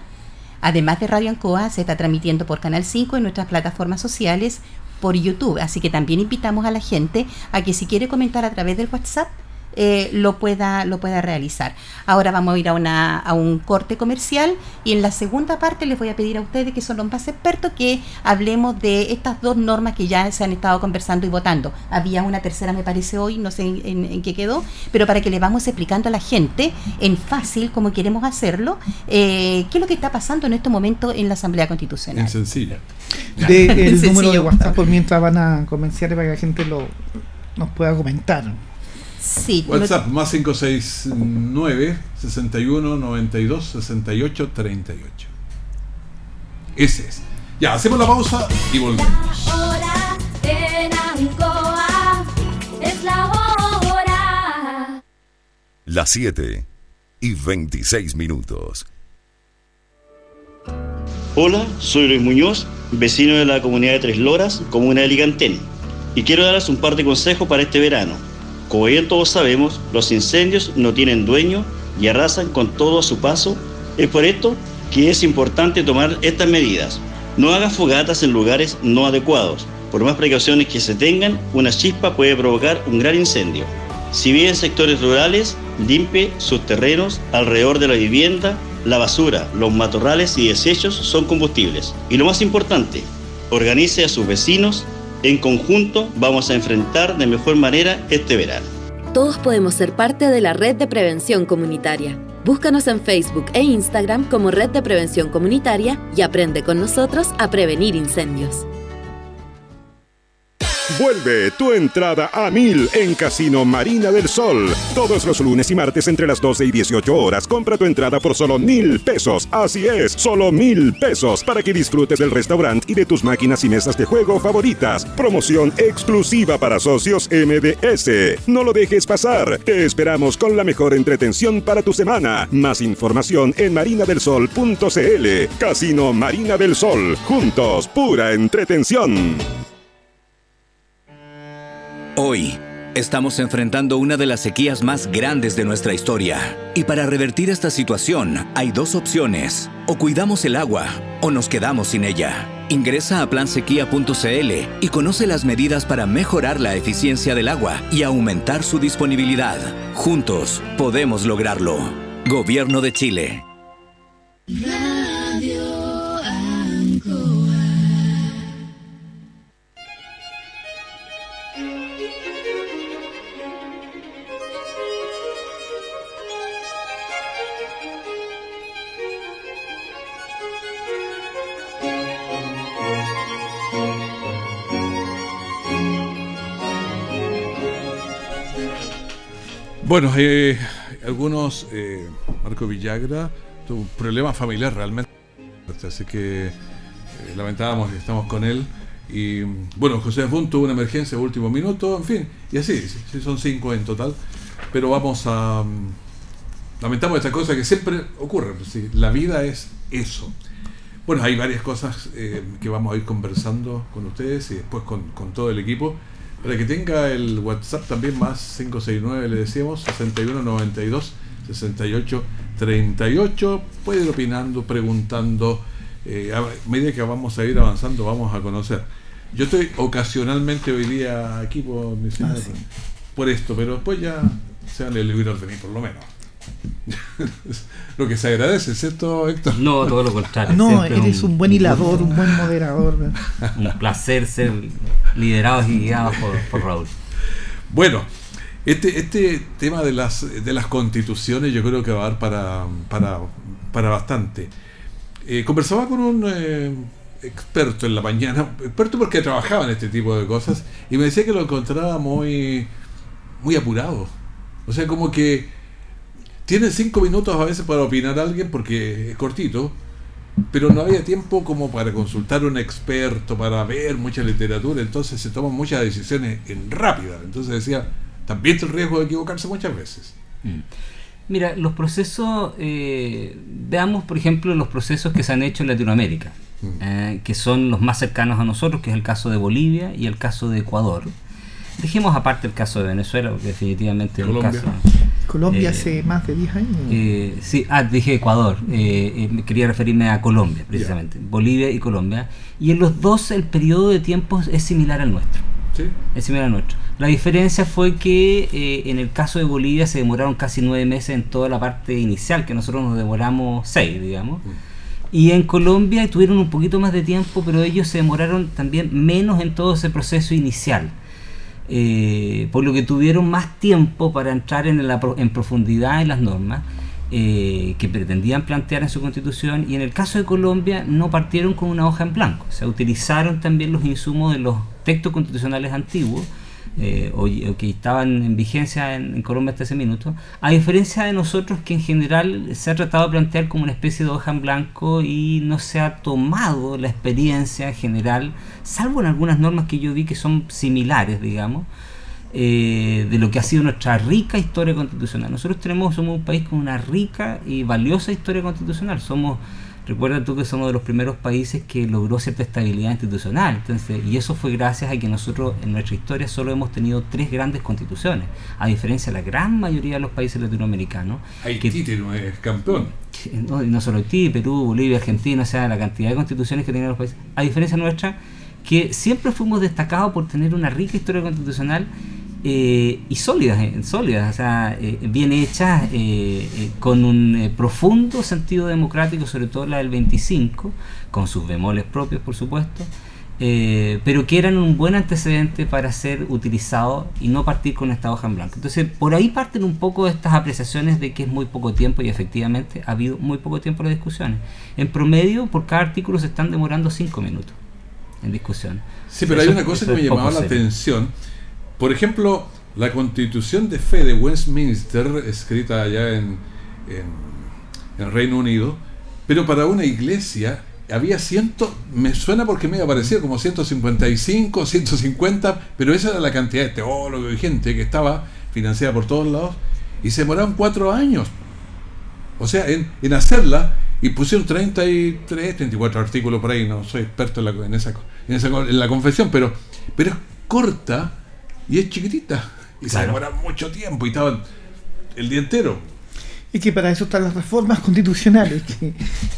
Además de Radio Ancoa, se está transmitiendo por Canal 5 en nuestras plataformas sociales por YouTube. Así que también invitamos a la gente a que si quiere comentar a través del WhatsApp, eh, lo, pueda, lo pueda realizar. Ahora vamos a ir a, una, a un corte comercial y en la segunda parte les voy a pedir a ustedes, que son los más expertos, que hablemos de estas dos normas que ya se han estado conversando y votando. Había una tercera, me parece hoy, no sé en, qué quedó, pero para que le vamos explicando a la gente en fácil, como queremos hacerlo, eh, qué es lo que está pasando en este momento en la Asamblea Constitucional. En sencillo. De, el número de WhatsApp por mientras van a comenzar para que la gente lo, nos pueda comentar. WhatsApp más 569 61 92 68 38. Ese es. Ya, hacemos la pausa y volvemos. La hora en Ancoa es la hora. Las 7 y 26 minutos. Hola, soy Luis Muñoz, vecino de la comunidad de Tres Loras, comuna de Ligantén, y quiero darles un par de consejos para este verano como bien todos sabemos, los incendios no tienen dueño y arrasan con todo a su paso. Es por esto que es importante tomar estas medidas. No haga fogatas en lugares no adecuados. Por más precauciones que se tengan, una chispa puede provocar un gran incendio. Si vive en sectores rurales, limpie sus terrenos alrededor de la vivienda. La basura, los matorrales y desechos son combustibles. Y lo más importante, organice a sus vecinos en conjunto vamos a enfrentar de mejor manera este verano. Todos podemos ser parte de la red de prevención comunitaria. Búscanos en Facebook e Instagram como Red de Prevención Comunitaria y aprende con nosotros a prevenir incendios. Vuelve tu entrada a mil en Casino Marina del Sol. Todos los lunes y martes entre las 12 y 18 horas compra tu entrada por solo mil pesos. Así es, solo mil pesos para que disfrutes del restaurante y de tus máquinas y mesas de juego favoritas. Promoción exclusiva para socios MDS. No lo dejes pasar. Te esperamos con la mejor entretención para tu semana. Más información en marinadelsol.cl. Casino Marina del Sol. Juntos, pura entretención. Hoy estamos enfrentando una de las sequías más grandes de nuestra historia. Y para revertir esta situación hay dos opciones. O cuidamos el agua o nos quedamos sin ella. Ingresa a plansequía.cl y conoce las medidas para mejorar la eficiencia del agua y aumentar su disponibilidad. Juntos podemos lograrlo. Gobierno de Chile. Bueno, eh, algunos, eh, Marco Villagra, tuvo un problema familiar realmente, así que eh, lamentábamos que estamos con él. Y bueno, José Fun tuvo una emergencia de último minuto, en fin, y así, sí, son cinco en total. Pero vamos a. Mm, lamentamos esta cosa que siempre ocurre, pues la vida es eso. Bueno, hay varias cosas eh, que vamos a ir conversando con ustedes y después con todo el equipo. Para que tenga el WhatsApp también más 569, le decíamos, 6192 6838. Puede ir opinando, preguntando. Eh, a medida que vamos a ir avanzando, vamos a conocer. Yo estoy ocasionalmente hoy día aquí por, ah, por esto, pero después ya se van a librar de mí, por lo menos. Lo que se agradece, ¿cierto, Héctor? No, todo lo contrario. No, eres un, buen hilador, un buen moderador. (laughs) Un placer ser liderados y guiados por, Raúl. Bueno, este, este tema de las, de las constituciones yo creo que va a dar para, para, para bastante. Eh, conversaba con un eh, experto en la mañana, experto porque trabajaba en este tipo de cosas, y me decía que lo encontraba muy, muy apurado. O sea, como que tiene cinco minutos a veces para opinar a alguien porque es cortito, pero no había tiempo como para consultar a un experto, para ver mucha literatura, entonces se toman muchas decisiones en rápida. Entonces decía, también está el riesgo de equivocarse muchas veces. Mm. Mira, los procesos, eh, veamos por ejemplo los procesos que se han hecho en Latinoamérica, mm. eh, que son los más cercanos a nosotros, que es el caso de Bolivia y el caso de Ecuador. Dejemos aparte el caso de Venezuela, porque definitivamente es un caso. Colombia eh, hace más de 10 años. Eh, sí, ah, dije Ecuador. Eh, quería referirme a Colombia, precisamente. Bolivia y Colombia. Y en los dos el periodo de tiempo es similar al nuestro. ¿Sí? Es similar al nuestro. La diferencia fue que en el caso de Bolivia se demoraron casi nueve meses en toda la parte inicial, que nosotros nos demoramos seis, digamos. Mm. Y en Colombia tuvieron un poquito más de tiempo, pero ellos se demoraron también menos en todo ese proceso inicial. Eh, por lo que tuvieron más tiempo para entrar en, en profundidad en las normas eh, que pretendían plantear en su constitución y en el caso de Colombia no partieron con una hoja en blanco, o sea, utilizaron también los insumos de los textos constitucionales antiguos eh, o, que estaban en vigencia en, Colombia hasta ese minuto, a diferencia de nosotros que en general se ha tratado de plantear como una especie de hoja en blanco y no se ha tomado la experiencia general, salvo en algunas normas que yo vi que son similares, digamos, eh, de lo que ha sido nuestra rica historia constitucional. Nosotros tenemos, somos un país con una rica y valiosa historia constitucional, somos Recuerda tú que somos de los primeros países que logró cierta estabilidad institucional. Entonces, y eso fue gracias a que nosotros en nuestra historia solo hemos tenido tres grandes constituciones, a diferencia de la gran mayoría de los países latinoamericanos. Haití que, no es campeón. No, no solo Haití, Perú, Bolivia, Argentina, o sea, la cantidad de constituciones que tenían los países. A diferencia nuestra, que siempre fuimos destacados por tener una rica historia constitucional eh, y sólidas, eh, sólidas, o sea, eh, bien hechas, con un profundo sentido democrático, sobre todo la del 25, con sus bemoles propios, por supuesto, pero que eran un buen antecedente para ser utilizado y no partir con esta hoja en blanco. Entonces, por ahí parten un poco estas apreciaciones de que es muy poco tiempo y efectivamente ha habido muy poco tiempo en las discusiones. En promedio, por cada artículo se están demorando cinco minutos en discusión. Sí, pero hay una cosa que me llamaba la atención por ejemplo, la constitución de fe de Westminster, escrita allá en, en, Reino Unido, pero para una iglesia había ciento, me suena porque me aparecía como 155, 150, pero esa era la cantidad de teólogos y gente que estaba financiada por todos lados, y se demoraron cuatro años. O sea, en, hacerla, y pusieron 33, 34 artículos por ahí, no soy experto en, la, en, esa, en, esa, en la confesión, pero es corta y es chiquitita. Y se demora mucho tiempo y estaban el día entero. Es que para eso están las reformas constitucionales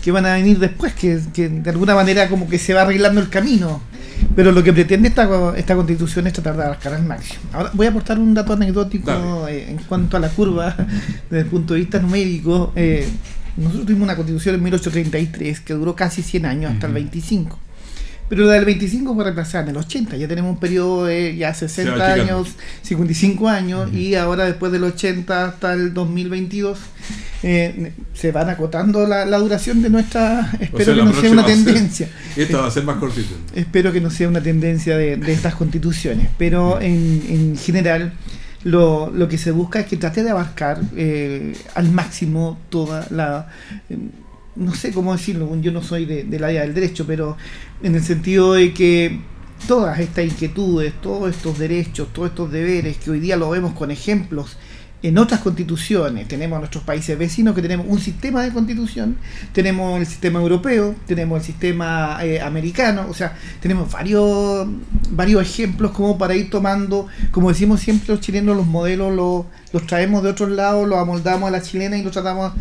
que, van a venir después, que, de alguna manera como que se va arreglando el camino. Pero lo que pretende esta, esta constitución es tratar de abarcar al máximo. Ahora voy a aportar un dato anecdótico eh, en cuanto a la curva (laughs) desde el punto de vista numérico. Eh, nosotros tuvimos una constitución en 1833 que duró casi 100 años, hasta el 25. Pero la del 25 fue reemplazada en el 80. Ya tenemos un periodo de ya 60 años, 55 años, y ahora después del 80 hasta el 2022 eh, se van acotando la, duración de nuestra. Espero que no sea una tendencia. esta va a ser más cortita. Espero que no sea una tendencia de, estas constituciones. Pero en, en general. Lo, lo, que se busca es que trate de abarcar eh, al máximo toda la no sé cómo decirlo, yo no soy de, del área del derecho, pero en el sentido de que todas estas inquietudes, todos estos derechos, todos estos deberes que hoy día lo vemos con ejemplos en otras constituciones, tenemos nuestros países vecinos que tenemos un sistema de constitución, tenemos el sistema europeo, tenemos el sistema eh, americano, o sea, tenemos varios, varios ejemplos como para ir tomando, como decimos siempre los chilenos, los modelos los, los traemos de otros lados, los amoldamos a la chilena y los tratamos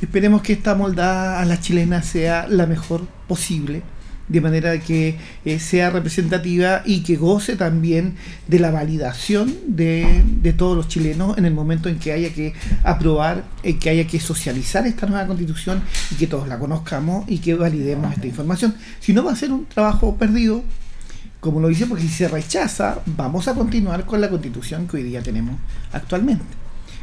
Esperemos que esta moldada a la chilena sea la mejor posible, de manera que eh, sea representativa y que goce también de la validación de, todos los chilenos en el momento en que haya que aprobar, eh, que haya que socializar esta nueva constitución y que todos la conozcamos y que validemos esta información. Si no, va a ser un trabajo perdido como lo dice, porque si se rechaza, vamos a continuar con la constitución que hoy día tenemos actualmente.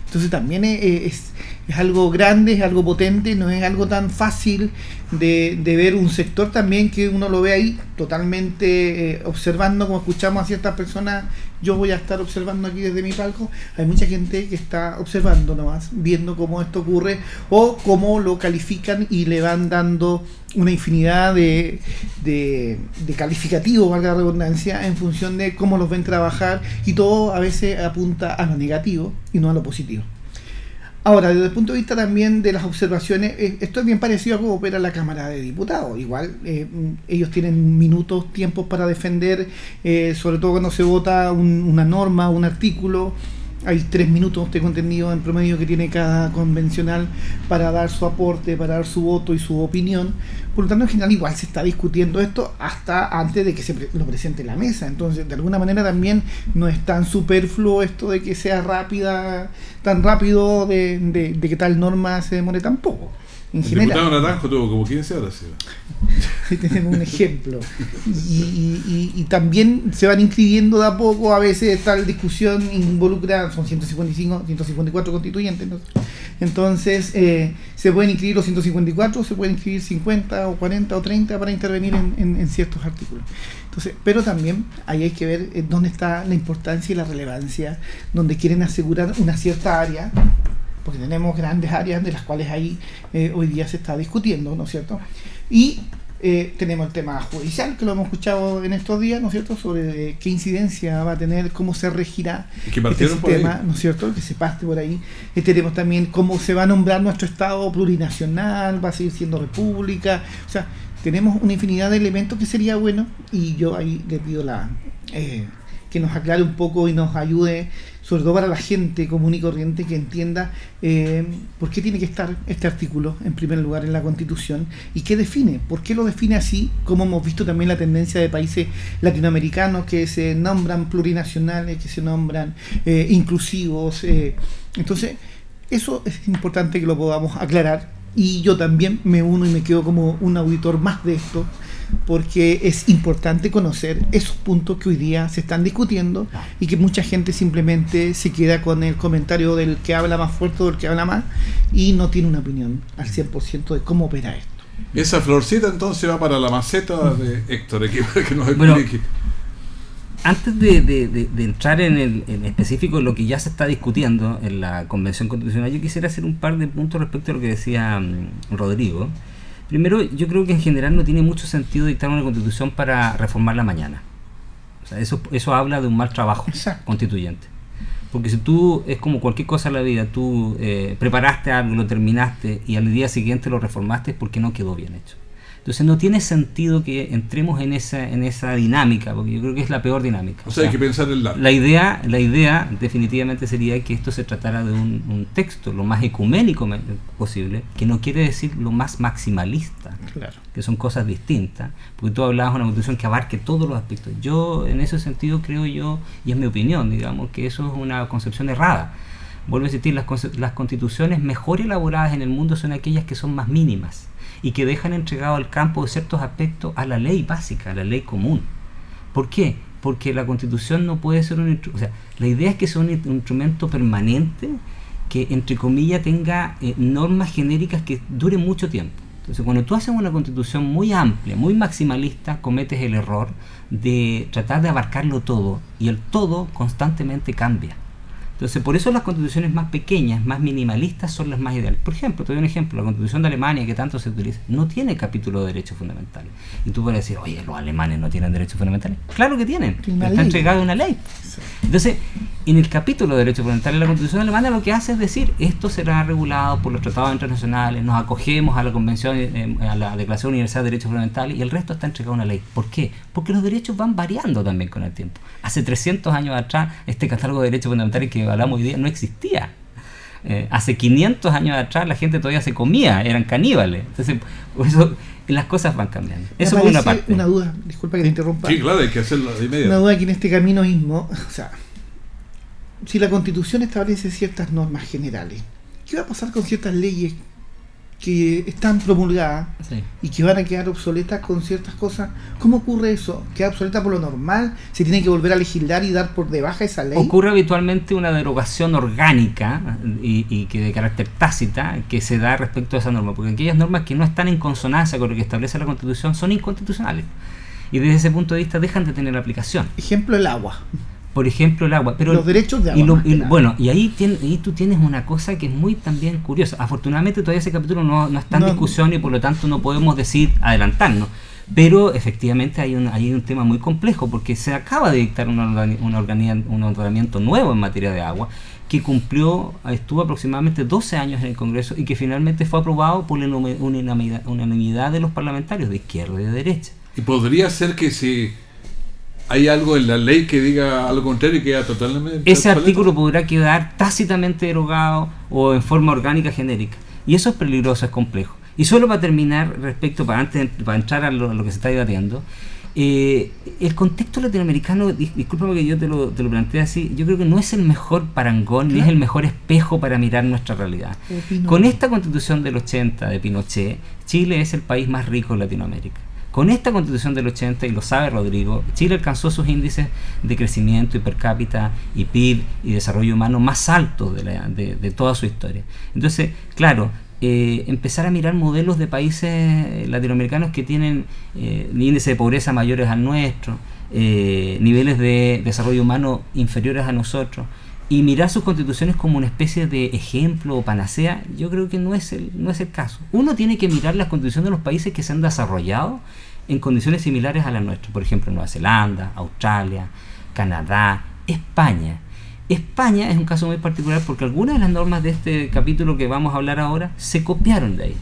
Entonces también es, es, algo grande, es algo potente, no es algo tan fácil de, de ver un sector también que uno lo ve ahí totalmente eh, observando, como escuchamos a ciertas personas, yo voy a estar observando aquí desde mi palco, hay mucha gente que está observando nomás, viendo cómo esto ocurre o cómo lo califican y le van dando una infinidad de, de, de calificativos, valga la redundancia, en función de cómo los ven trabajar y todo a veces apunta a lo negativo y no a lo positivo. Ahora, desde el punto de vista también de las observaciones, eh, esto es bien parecido a cómo opera la Cámara de Diputados. Igual eh, ellos tienen minutos, tiempos para defender, eh, sobre todo cuando se vota un, una norma, un artículo, hay tres minutos, tengo entendido, en promedio que tiene cada convencional para dar su aporte, para dar su voto y su opinión. Por lo tanto, en general, igual se está discutiendo esto hasta antes de que se lo presente en la mesa. Entonces, de alguna manera también no es tan superfluo esto de que sea rápida, tan rápido de, de, de que tal norma se demore tan poco. En el general. diputado Naranjo tuvo como 15 horas. ¿sí? (laughs) Ahí tenemos un ejemplo. Y, y- y- y también se van inscribiendo de a poco, a veces tal discusión involucra, son 155, 154 constituyentes, ¿no? entonces eh, se pueden inscribir los 154, se pueden inscribir 50 o 40 o 30 para intervenir en, en- en ciertos artículos. Entonces, pero también ahí hay que ver eh, dónde está la importancia y la relevancia, donde quieren asegurar una cierta área, porque tenemos grandes áreas de las cuales ahí eh, hoy día se está discutiendo, ¿no es cierto? Y eh, tenemos el tema judicial, que lo hemos escuchado en estos días, ¿no es cierto?, sobre eh, qué incidencia va a tener, cómo se regirá que este sistema, ¿no es cierto?, que se parte por ahí. Eh, tenemos también cómo se va a nombrar nuestro Estado plurinacional, va a seguir siendo república, o sea, tenemos una infinidad de elementos que sería bueno, y yo ahí le pido la... que nos aclare un poco y nos ayude, sobre todo para la gente común y corriente que entienda eh, por qué tiene que estar este artículo en primer lugar en la Constitución y qué define, por qué lo define así, como hemos visto también la tendencia de países latinoamericanos que se nombran plurinacionales, que se nombran eh, inclusivos. eh. Entonces, eso es importante que lo podamos aclarar y yo también me uno y me quedo como un auditor más de esto porque es importante conocer esos puntos que hoy día se están discutiendo y que mucha gente simplemente se queda con el comentario del que habla más fuerte o del que habla más y no tiene una opinión al 100% de cómo opera esto. Esa florcita entonces va para la maceta de Héctor, aquí para que nos Bueno, explique. Antes de, de- de- de entrar en el en específico en lo que ya se está discutiendo en la Convención Constitucional, yo quisiera hacer un par de puntos respecto a lo que decía mm, Rodrigo. Primero, yo creo que en general no tiene mucho sentido dictar una constitución para reformarla mañana. O sea, eso, eso habla de un mal trabajo Exacto. constituyente. Porque si tú, es como cualquier cosa en la vida, tú eh, preparaste algo, lo terminaste y al día siguiente lo reformaste es porque no quedó bien hecho. Entonces no tiene sentido que entremos en esa, en esa dinámica, porque yo creo que es la peor dinámica. O sea, hay que pensar en largo. La idea, la idea definitivamente sería que esto se tratara de un, un texto lo más ecuménico posible, que no quiere decir lo más maximalista, Claro. que son cosas distintas, porque tú hablabas de una constitución que abarque todos los aspectos. Yo en ese sentido creo yo, y es mi opinión, digamos, que eso es una concepción errada. Vuelvo a insistir, las, las constituciones mejor elaboradas en el mundo son aquellas que son más mínimas y que dejan entregado al campo de ciertos aspectos a la ley básica, a la ley común. ¿Por qué? Porque la constitución no puede ser un instru- o sea, la idea es que sea un instrumento permanente que entre comillas tenga eh, normas genéricas que duren mucho tiempo. Entonces, cuando tú haces una constitución muy amplia, muy maximalista, cometes el error de tratar de abarcarlo todo y el todo constantemente cambia. Entonces, por eso las constituciones más pequeñas, más minimalistas, son las más ideales. Por ejemplo, te doy un ejemplo, la constitución de Alemania, que tanto se utiliza, no tiene capítulo de derechos fundamentales. Y tú puedes decir, oye, los alemanes no tienen derechos fundamentales. Claro que tienen, pero está entregado en una ley. Entonces, en el capítulo de derechos fundamentales, la constitución alemana lo que hace es decir, esto será regulado por los tratados internacionales, nos acogemos a la Convención, eh, a la Declaración Universal de Derechos Fundamentales y el resto está entregado en una ley. ¿Por qué? Porque los derechos van variando también con el tiempo. Hace 300 años atrás, este catálogo de derechos fundamentales que hablamos hoy día no existía. Eh, hace 500 años atrás la gente todavía se comía, eran caníbales. Entonces, por eso las cosas van cambiando. Me Eso por una parte. Una duda, disculpa que te interrumpa. Sí, claro, hay que hacerlo de Una inmediato. duda que en este camino mismo, (laughs) o sea, si la constitución establece ciertas normas generales, ¿qué va a pasar con ciertas leyes que están promulgadas Sí. y que van a quedar obsoletas con ciertas cosas. ¿Cómo ocurre eso? ¿Queda obsoleta por lo normal? ¿Se tiene que volver a legislar y dar por de baja esa ley? Ocurre habitualmente una derogación orgánica y, y que de carácter tácita que se da respecto a esa norma, porque aquellas normas que no están en consonancia con lo que establece la Constitución son inconstitucionales. Y desde ese punto de vista dejan de tener aplicación. Ejemplo, el agua. Por ejemplo, el agua. Pero Los derechos de y agua, lo- y- bueno, y ahí, tien- ahí tú tienes una cosa que es muy también curiosa. Afortunadamente todavía ese capítulo no, no está en No. discusión y por lo tanto no podemos decir adelantarnos. Pero efectivamente hay un, hay un tema muy complejo porque se acaba de dictar una organi- organi- un ordenamiento nuevo en materia de agua que cumplió, estuvo aproximadamente 12 años en el Congreso y que finalmente fue aprobado por la unanimidad- unanimidad unanimidad de los parlamentarios de izquierda y de derecha. Y podría ser que si hay algo en la ley que diga algo contrario y queda totalmente. ese obsoleto. artículo podrá quedar tácitamente derogado o en forma orgánica genérica. Y eso es peligroso, es complejo. Y solo para terminar, respecto, para antes para entrar a lo, a lo que se está debatiendo, eh, el contexto latinoamericano, dis- discúlpame que yo te lo, te lo plantee así, yo creo que no es el mejor parangón ni es el mejor espejo para mirar nuestra realidad. Con esta constitución del 80 de Pinochet, Chile es el país más rico de Latinoamérica. Con esta constitución del 80, y lo sabe Rodrigo, Chile alcanzó sus índices de crecimiento y per cápita y PIB y desarrollo humano más altos de, de- toda su historia. Entonces, claro, eh, empezar a mirar modelos de países latinoamericanos que tienen eh, índices de pobreza mayores al nuestro, eh, niveles de desarrollo humano inferiores a nosotros, y mirar sus constituciones como una especie de ejemplo o panacea, yo creo que no es el, no es el caso. Uno tiene que mirar las constituciones de los países que se han desarrollado en condiciones similares a las nuestras, por ejemplo Nueva Zelanda, Australia, Canadá, España. España es un caso muy particular porque algunas de las normas de este capítulo que vamos a hablar ahora se copiaron de ahí.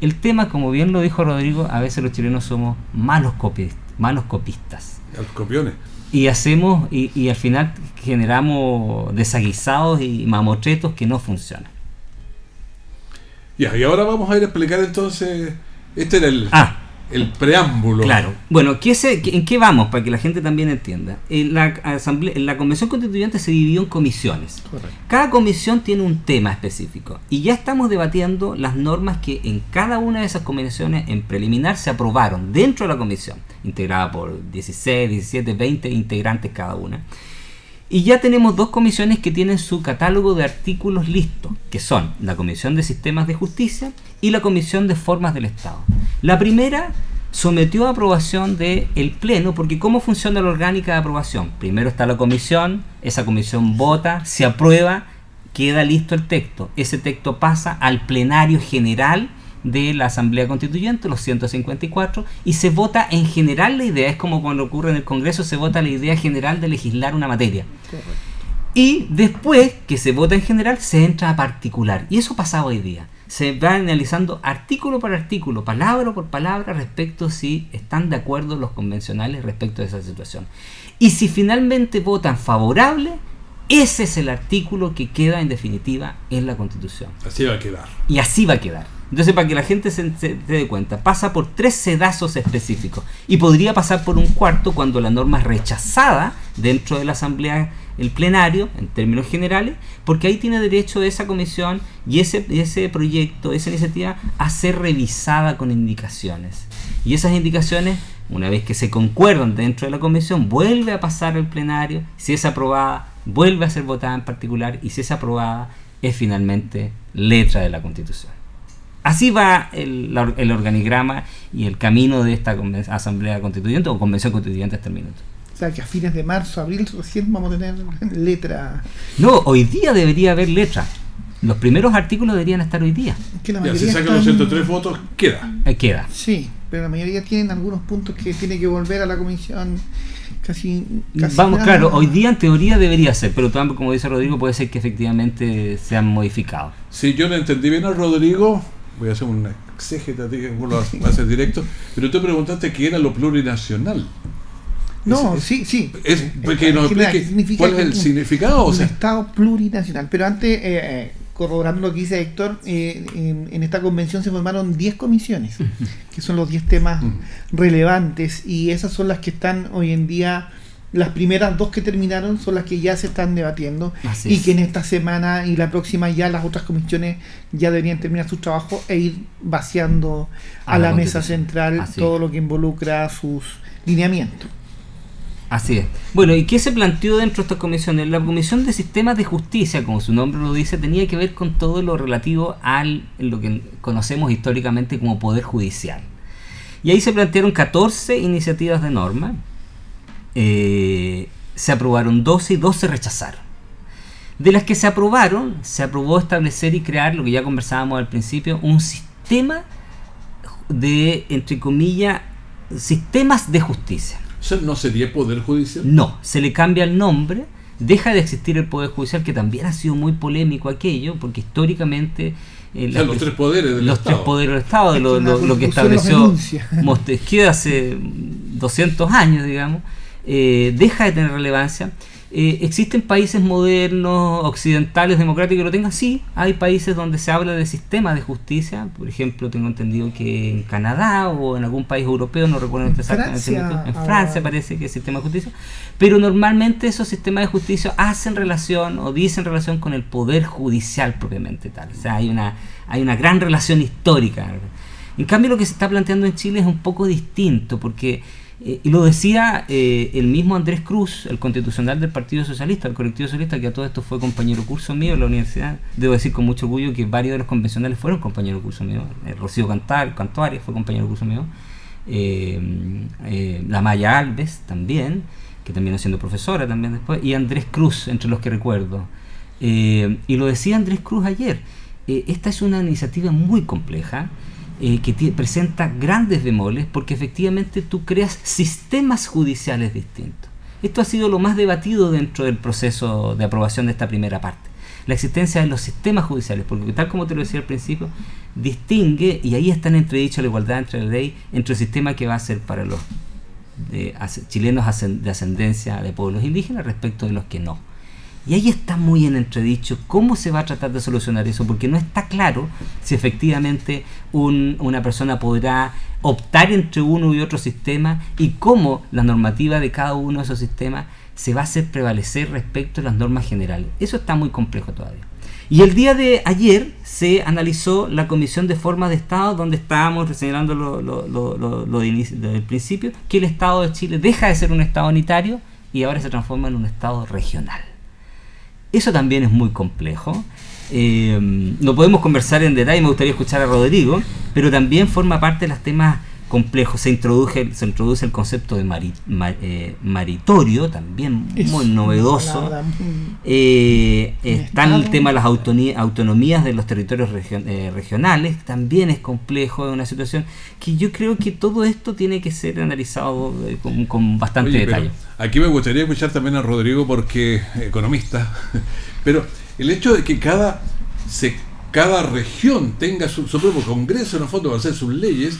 El tema, como bien lo dijo Rodrigo, a veces los chilenos somos malos, copi- malos copistas Los copiones. Y hacemos y, y al final generamos desaguisados y mamotretos que no funcionan. Ya, y ahora vamos a ir a explicar entonces. Este era el, Ah, el preámbulo. claro. Bueno, ¿qué se- ¿en qué vamos? Para que la gente también entienda. En la, asamblea, en la Convención Constituyente se dividió en comisiones. Correcto. Cada comisión tiene un tema específico y ya estamos debatiendo las normas que en cada una de esas comisiones en preliminar se aprobaron dentro de la comisión, integrada por 16, 17, 20 integrantes cada una. Y ya tenemos dos comisiones que tienen su catálogo de artículos listos, que son la Comisión de Sistemas de Justicia y la Comisión de Formas del Estado. La primera sometió a aprobación del el Pleno, porque ¿cómo funciona la orgánica de aprobación? Primero está la comisión, esa comisión vota, se aprueba, queda listo el texto. Ese texto pasa al plenario general de la Asamblea Constituyente, los 154, y se vota en general la idea, es como cuando ocurre en el Congreso, se vota la idea general de legislar una materia. Y después que se vota en general, se entra a particular. Y eso pasaba hoy día. Se va analizando artículo por artículo, palabra por palabra, respecto si están de acuerdo los convencionales respecto a esa situación. Y si finalmente votan favorable, ese es el artículo que queda en definitiva en la Constitución. Así va a quedar. Y así va a quedar. Entonces, para que la gente se, dé cuenta, pasa por tres sedazos específicos. Y podría pasar por un cuarto cuando la norma es rechazada dentro de la asamblea, el plenario, en términos generales, porque ahí tiene derecho esa comisión y ese, ese proyecto, esa iniciativa, a ser revisada con indicaciones. Y esas indicaciones, una vez que se concuerdan dentro de la comisión, vuelve a pasar al plenario. Si es aprobada, vuelve a ser votada en particular. Y si es aprobada, es finalmente letra de la Constitución. Así va el, el organigrama y el camino de esta conven- Asamblea Constituyente o Convención Constituyente hasta el minuto. O sea que a fines de marzo, abril recién vamos a tener (laughs) letra. No, hoy día debería haber letra. Los primeros artículos deberían estar hoy día. Que la Ya, si sacan los están- 103 votos, queda. Ahí queda. Sí, pero la mayoría tienen algunos puntos que tiene que volver a la comisión casi. casi Vamos, nada. claro, hoy día en teoría debería ser, pero también, como dice Rodrigo, puede ser que efectivamente sean modificados. Si yo no entendí bien a Rodrigo, voy a hacer una exégeta, vos lo haces directo, pero tú preguntaste qué era lo plurinacional. No, Es- sí, sí. Es Eh, porque eh, nos general, explique ¿qué significa cuál es el un- significado. O un sea, Estado plurinacional. Pero antes, eh, eh, corroborando lo que dice Héctor, eh, en, en esta convención se formaron 10 comisiones, que son los 10 temas relevantes, y esas son las que están hoy en día las primeras dos que terminaron son las que ya se están debatiendo Así y es. que en esta semana y la próxima ya las otras comisiones ya deberían terminar su trabajo e ir vaciando a, A la la, mesa central Así todo es. lo que involucra sus lineamientos. Así es. Bueno, ¿y qué se planteó dentro de estas comisiones? La Comisión de Sistemas de Justicia, como su nombre lo dice, tenía que ver con todo lo relativo al lo que conocemos históricamente como Poder Judicial. Y ahí se plantearon 14 iniciativas de norma. Eh, se aprobaron 12 y 2 se rechazaron. De las que se aprobaron, se aprobó establecer y crear, lo que ya conversábamos al principio, un sistema de, entre comillas, sistemas de justicia. ¿Eso no sería poder judicial? No, se le cambia el nombre, deja de existir el Poder Judicial, que también ha sido muy polémico aquello, porque históricamente... eh, O sea, los tres poderes del los Estado. tres poderes del Estado, lo, lo- lo que estableció. Montesquieu hace 200 años, digamos, eh, deja de tener relevancia. Eh, ¿Existen países modernos, occidentales, democráticos que lo tengan? Sí, hay países donde se habla de sistemas de justicia. Por ejemplo, tengo entendido que en Canadá o en algún país europeo, no recuerdo En exactamente. Francia, en. Francia parece que es sistema de justicia. Pero normalmente esos sistemas de justicia hacen relación o dicen relación con el poder judicial propiamente tal. O sea, hay una, hay una gran relación histórica. En cambio, lo que se está planteando en Chile es un poco distinto, porque, eh, y lo decía eh, el mismo Andrés Cruz, el constitucional del Partido Socialista, el colectivo socialista, que a todo esto fue compañero curso mío en la universidad. Debo decir con mucho orgullo que varios de los convencionales fueron compañeros curso mío. Eh, Rocío Cantar, Cantuarias fue compañero curso mío. La Maya Alves también, que terminó siendo profesora también después, y Andrés Cruz, entre los que recuerdo. Y lo decía Andrés Cruz ayer, esta es una iniciativa muy compleja eh, que presenta grandes bemoles porque efectivamente tú creas sistemas judiciales distintos. Esto ha sido lo más debatido dentro del proceso de aprobación de esta primera parte. La existencia de los sistemas judiciales, porque tal como te lo decía al principio, distingue, y ahí está en entredicho la igualdad entre la ley, entre el sistema que va a ser para los chilenos de ascendencia de pueblos indígenas respecto de los que no. Y ahí está muy en entredicho cómo se va a tratar de solucionar eso, porque no está claro si efectivamente un- una persona podrá optar entre uno y otro sistema y cómo la normativa de cada uno de esos sistemas se va a hacer prevalecer respecto a las normas generales. Eso está muy complejo todavía. Y el día de ayer se analizó la Comisión de Formas de Estado, donde estábamos señalando lo, lo, lo, lo- del principio, que el Estado de Chile deja de ser un Estado unitario y ahora se transforma en un Estado regional. Eso también es muy complejo. Eh, lo podemos conversar en detalle, me gustaría escuchar a Rodrigo, pero también forma parte de los temas complejos. Se introduce, se introduce el concepto de mari- ma- eh, maritorio, también Es muy novedoso. Eh, está el tema de las autonomías de los territorios eh, regionales, también es complejo, es una situación que yo creo que todo esto tiene que ser analizado eh, con, con bastante Oye, detalle. aquí me gustaría escuchar también a Rodrigo porque economista, (laughs) pero el hecho de que cada se, cada región tenga su, su propio congreso en el fondo para hacer sus leyes,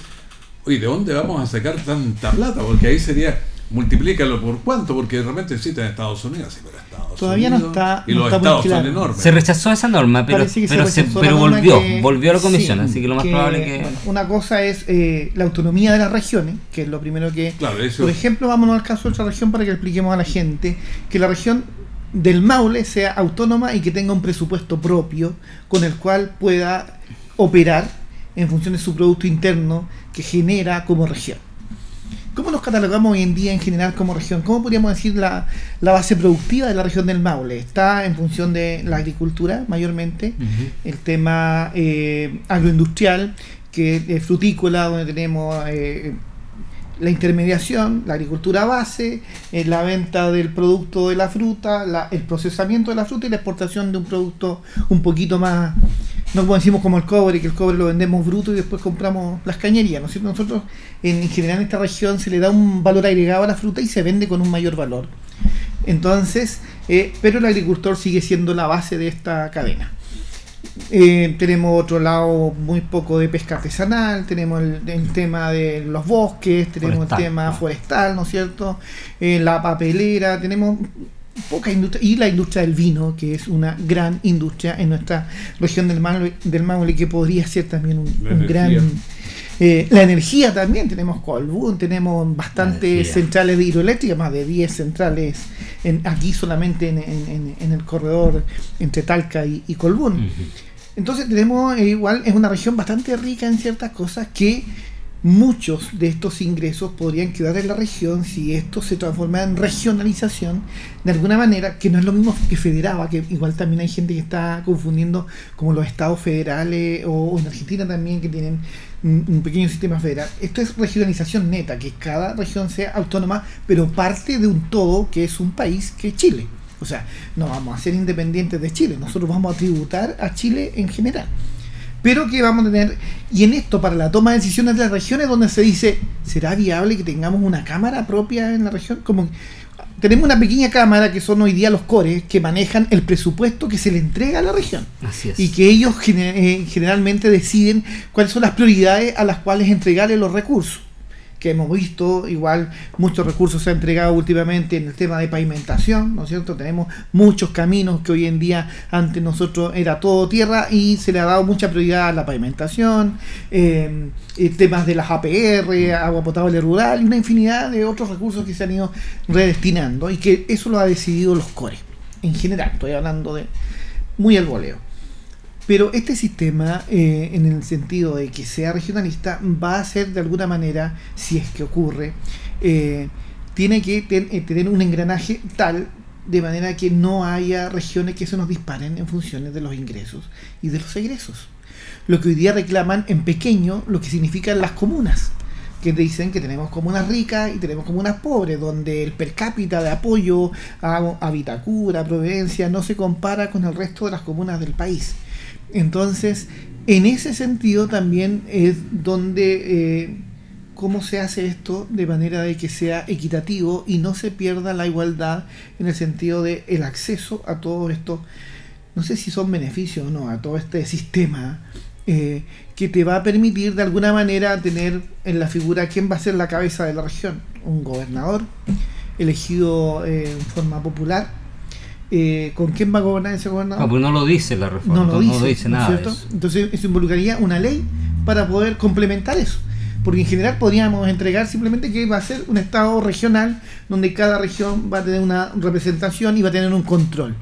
oye, ¿de dónde vamos a sacar tanta plata? Porque ahí sería multiplícalo por cuánto, porque realmente existen Estados Unidos, sí, pero Estados Todavía no Unidos está- y no los está muy estados son claro. enormes. Se rechazó esa norma, pero, que se pero, se- pero volvió, que- volvió a la comisión, sí, así que lo más probable es que... bueno, una cosa es eh, la autonomía de las regiones, que es lo primero que... Claro, eso- Por ejemplo, vámonos al caso de otra región para que expliquemos a la gente que la región del Maule sea autónoma y que tenga un presupuesto propio con el cual pueda operar en función de su producto interno que genera como región. ¿Cómo nos catalogamos hoy en día en general como región? ¿Cómo podríamos decir la, la base productiva de la región del Maule? Está en función de la agricultura mayormente, el tema eh, agroindustrial, que es frutícola, donde tenemos eh, la intermediación, la agricultura base, eh, la venta del producto de la fruta, la- el procesamiento de la fruta y la exportación de un producto un poquito más, no como decimos como el cobre, que el cobre lo vendemos bruto y después compramos las cañerías, ¿no es cierto? Nosotros en, en general en esta región se le da un valor agregado a la fruta y se vende con un mayor valor. Entonces, eh, pero el agricultor sigue siendo la base de esta cadena. Eh, tenemos otro lado muy poco de pesca artesanal, tenemos el, el tema de los bosques, tenemos Forestal, el tema forestal, ¿no es cierto? Eh, la papelera, tenemos poca industria y la industria del vino, que es una gran industria en nuestra región del Maule, del Maule que podría ser también un, gran. Eh, la energía también, tenemos Colbún, tenemos bastantes centrales de hidroeléctrica, más de 10 centrales en, aquí solamente en, el corredor entre Talca y, Colbún. Entonces tenemos eh, igual, es una región bastante rica en ciertas cosas que muchos de estos ingresos podrían quedar en la región si esto se transforma en regionalización de alguna manera, que no es lo mismo que federaba, que igual también hay gente que está confundiendo como los estados federales o, en Argentina también que tienen un, pequeño sistema federal. Esto es regionalización neta, que cada región sea autónoma, pero parte de un todo que es un país que es Chile. O sea, no vamos a ser independientes de Chile, nosotros vamos a tributar a Chile en general pero que vamos a tener, y en esto para la toma de decisiones de las regiones donde se dice, ¿será viable que tengamos una cámara propia en la región? Como tenemos una pequeña cámara que son hoy día los cores que manejan el presupuesto que se le entrega a la región. Así es. Y que ellos eh, generalmente deciden cuáles son las prioridades a las cuales entregarle los recursos que hemos visto, igual muchos recursos se han entregado últimamente en el tema de pavimentación, ¿no es cierto? Tenemos muchos caminos que hoy en día antes nosotros era todo tierra y se le ha dado mucha prioridad a la pavimentación, eh, eh, temas de las APR, agua potable rural y una infinidad de otros recursos que se han ido redestinando y que eso lo ha decidido los CORE, en general, estoy hablando de muy al voleo. Pero este sistema, eh, en el sentido de que sea regionalista, va a ser de alguna manera, si es que ocurre, eh, tiene que eh, tener un engranaje tal de manera que no haya regiones que se nos disparen en funciones de los ingresos y de los egresos. Lo que hoy día reclaman en pequeño lo que significan las comunas, que dicen que tenemos comunas ricas y tenemos comunas pobres, donde el per cápita de apoyo a, a Vitacura, Providencia, no se compara con el resto de las comunas del país. Entonces, en ese sentido también es donde eh, cómo se hace esto de manera de que sea equitativo y no se pierda la igualdad en el sentido de el acceso a todo esto, no sé si son beneficios o no, a todo este sistema eh, que te va a permitir de alguna manera tener en la figura quién va a ser la cabeza de la región, un gobernador elegido eh, en forma popular eh, ¿con quién va a gobernar ese gobernador? No, pues no lo dice la reforma, no lo dice, nada. Entonces eso involucraría una ley para poder complementar eso. Porque en general podríamos entregar simplemente que va a ser un Estado regional donde cada región va a tener una representación y va a tener un control.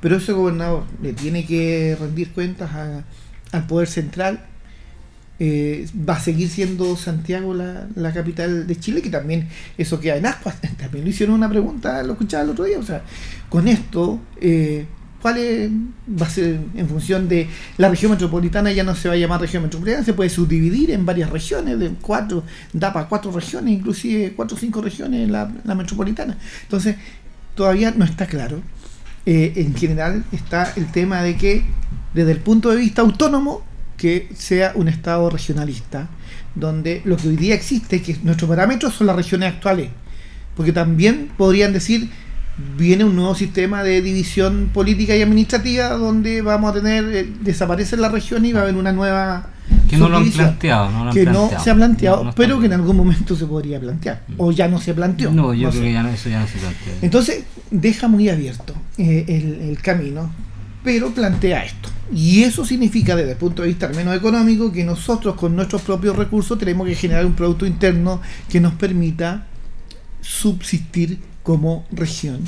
Pero ese gobernador le tiene que rendir cuentas al Poder Central eh, va a seguir siendo Santiago la, capital de Chile, que también eso queda en ascuas. También le hicieron una pregunta, lo escuchaba el otro día. O sea, con esto, eh, ¿cuál va a ser en función de la región metropolitana? Ya no se va a llamar región metropolitana, se puede subdividir en varias regiones, de cuatro, da para cuatro regiones, inclusive cuatro o cinco regiones la, la metropolitana. Entonces, todavía no está claro. Eh, en general está el tema de que desde el punto de vista autónomo que sea un Estado regionalista, donde lo que hoy día existe, que nuestros parámetros son las regiones actuales, porque también podrían decir, viene un nuevo sistema de división política y administrativa donde vamos a tener, eh, desaparece la región y va a haber una nueva... Que no lo han planteado, no que no se ha planteado, pero que en algún momento se podría plantear, mm. o ya no se planteó. No, yo creo que ya no, eso ya no se plantea. Entonces, deja muy abierto eh, el, el camino, pero plantea esto. Y eso significa, desde el punto de vista menos económico, que nosotros con nuestros propios recursos tenemos que generar un producto interno que nos permita subsistir como región,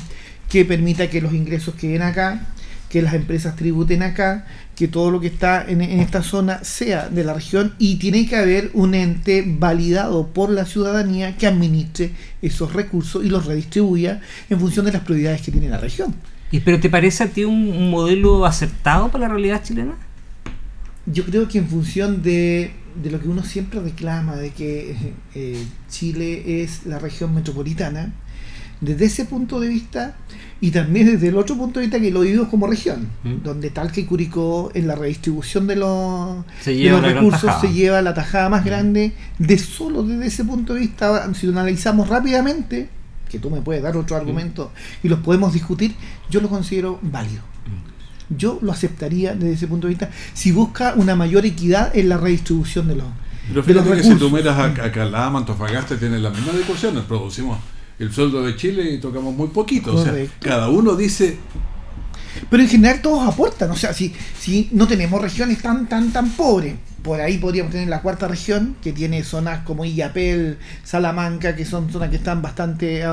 que permita que los ingresos queden acá, que las empresas tributen acá, que todo lo que está en, esta zona sea de la región y tiene que haber un ente validado por la ciudadanía que administre esos recursos y los redistribuya en función de las prioridades que tiene la región. ¿Y pero te parece a ti un, modelo acertado para la realidad chilena? Yo creo que en función de, lo que uno siempre reclama, de que eh, Chile es la región metropolitana, desde ese punto de vista y también desde el otro punto de vista que lo vivimos como región, ¿Mm? donde tal que Curicó en la redistribución de los, recursos se lleva la tajada más ¿Mm? grande, de solo desde ese punto de vista, si lo analizamos rápidamente, que tú me puedes dar otro argumento y los podemos discutir, yo lo considero válido. Yo lo aceptaría desde ese punto de vista si busca una mayor equidad en la redistribución de los, Pero fíjate que si tú miras a, a Calama, Antofagasta, tienen las mismas discusiones, producimos el sueldo de Chile y tocamos muy poquito. O sea, cada uno dice pero en general todos aportan, o sea, si, si no tenemos regiones tan, tan, tan pobres, por ahí podríamos tener la cuarta región, que tiene zonas como Illapel, Salamanca, que son zonas que están bastante,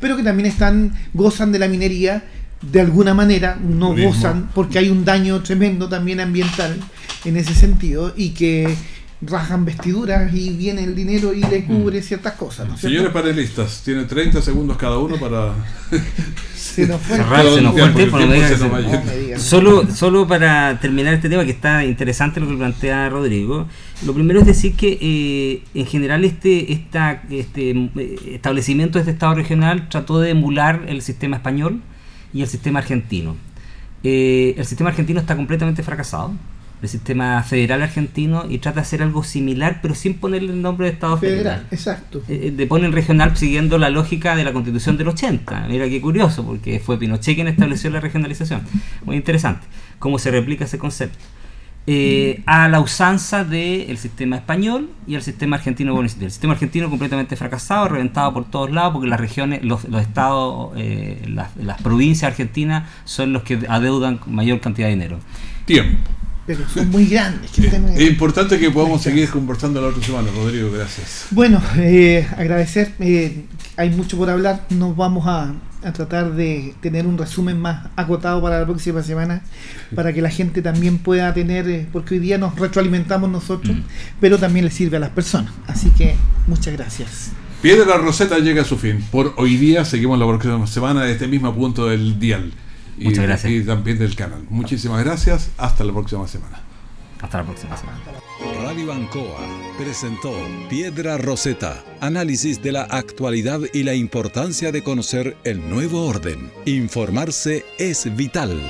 pero que también están, gozan de la minería de alguna manera, no gozan, porque hay un daño tremendo también ambiental en ese sentido, y que rajan vestiduras y viene el dinero y le cubre mm. ciertas cosas. ¿no Señores panelistas, tiene 30 segundos cada uno para... (laughs) se nos fue, el tiempo, Solo, solo para terminar este tema que está interesante lo que plantea Rodrigo, lo primero es decir que eh, en general este, esta, este eh, establecimiento de este Estado regional trató de emular el sistema español y el sistema argentino. Eh, el sistema argentino está completamente fracasado el sistema federal argentino y trata de hacer algo similar, pero sin ponerle el nombre de Estado federal. Exacto. Eh, eh, de poner regional siguiendo la lógica de la constitución del 80. Mira qué curioso, porque fue Pinochet quien estableció la regionalización. Muy interesante cómo se replica ese concepto. Eh, a la usanza del sistema español y el sistema argentino El sistema argentino completamente fracasado, reventado por todos lados, porque las regiones, los, estados, las, las provincias argentinas son los que adeudan mayor cantidad de dinero. Tiempo pero son muy grandes. es importante que podamos seguir conversando la otra semana, Rodrigo, gracias. Bueno, eh, agradecer, eh, hay mucho por hablar, nos vamos a, tratar de tener un resumen más acotado para la próxima semana, para que la gente también pueda tener, eh, porque hoy día nos retroalimentamos nosotros, mm. pero también le sirve a las personas. Así que muchas gracias. Piedra Roseta llega a su fin. Por hoy día seguimos la próxima semana de este mismo punto del dial. Muchas gracias. Y también del canal. Muchísimas gracias. Hasta la próxima semana. Hasta la próxima semana. Radio Ancoa presentó Piedra Roseta, análisis de la actualidad y la importancia de conocer el nuevo orden. Informarse es vital.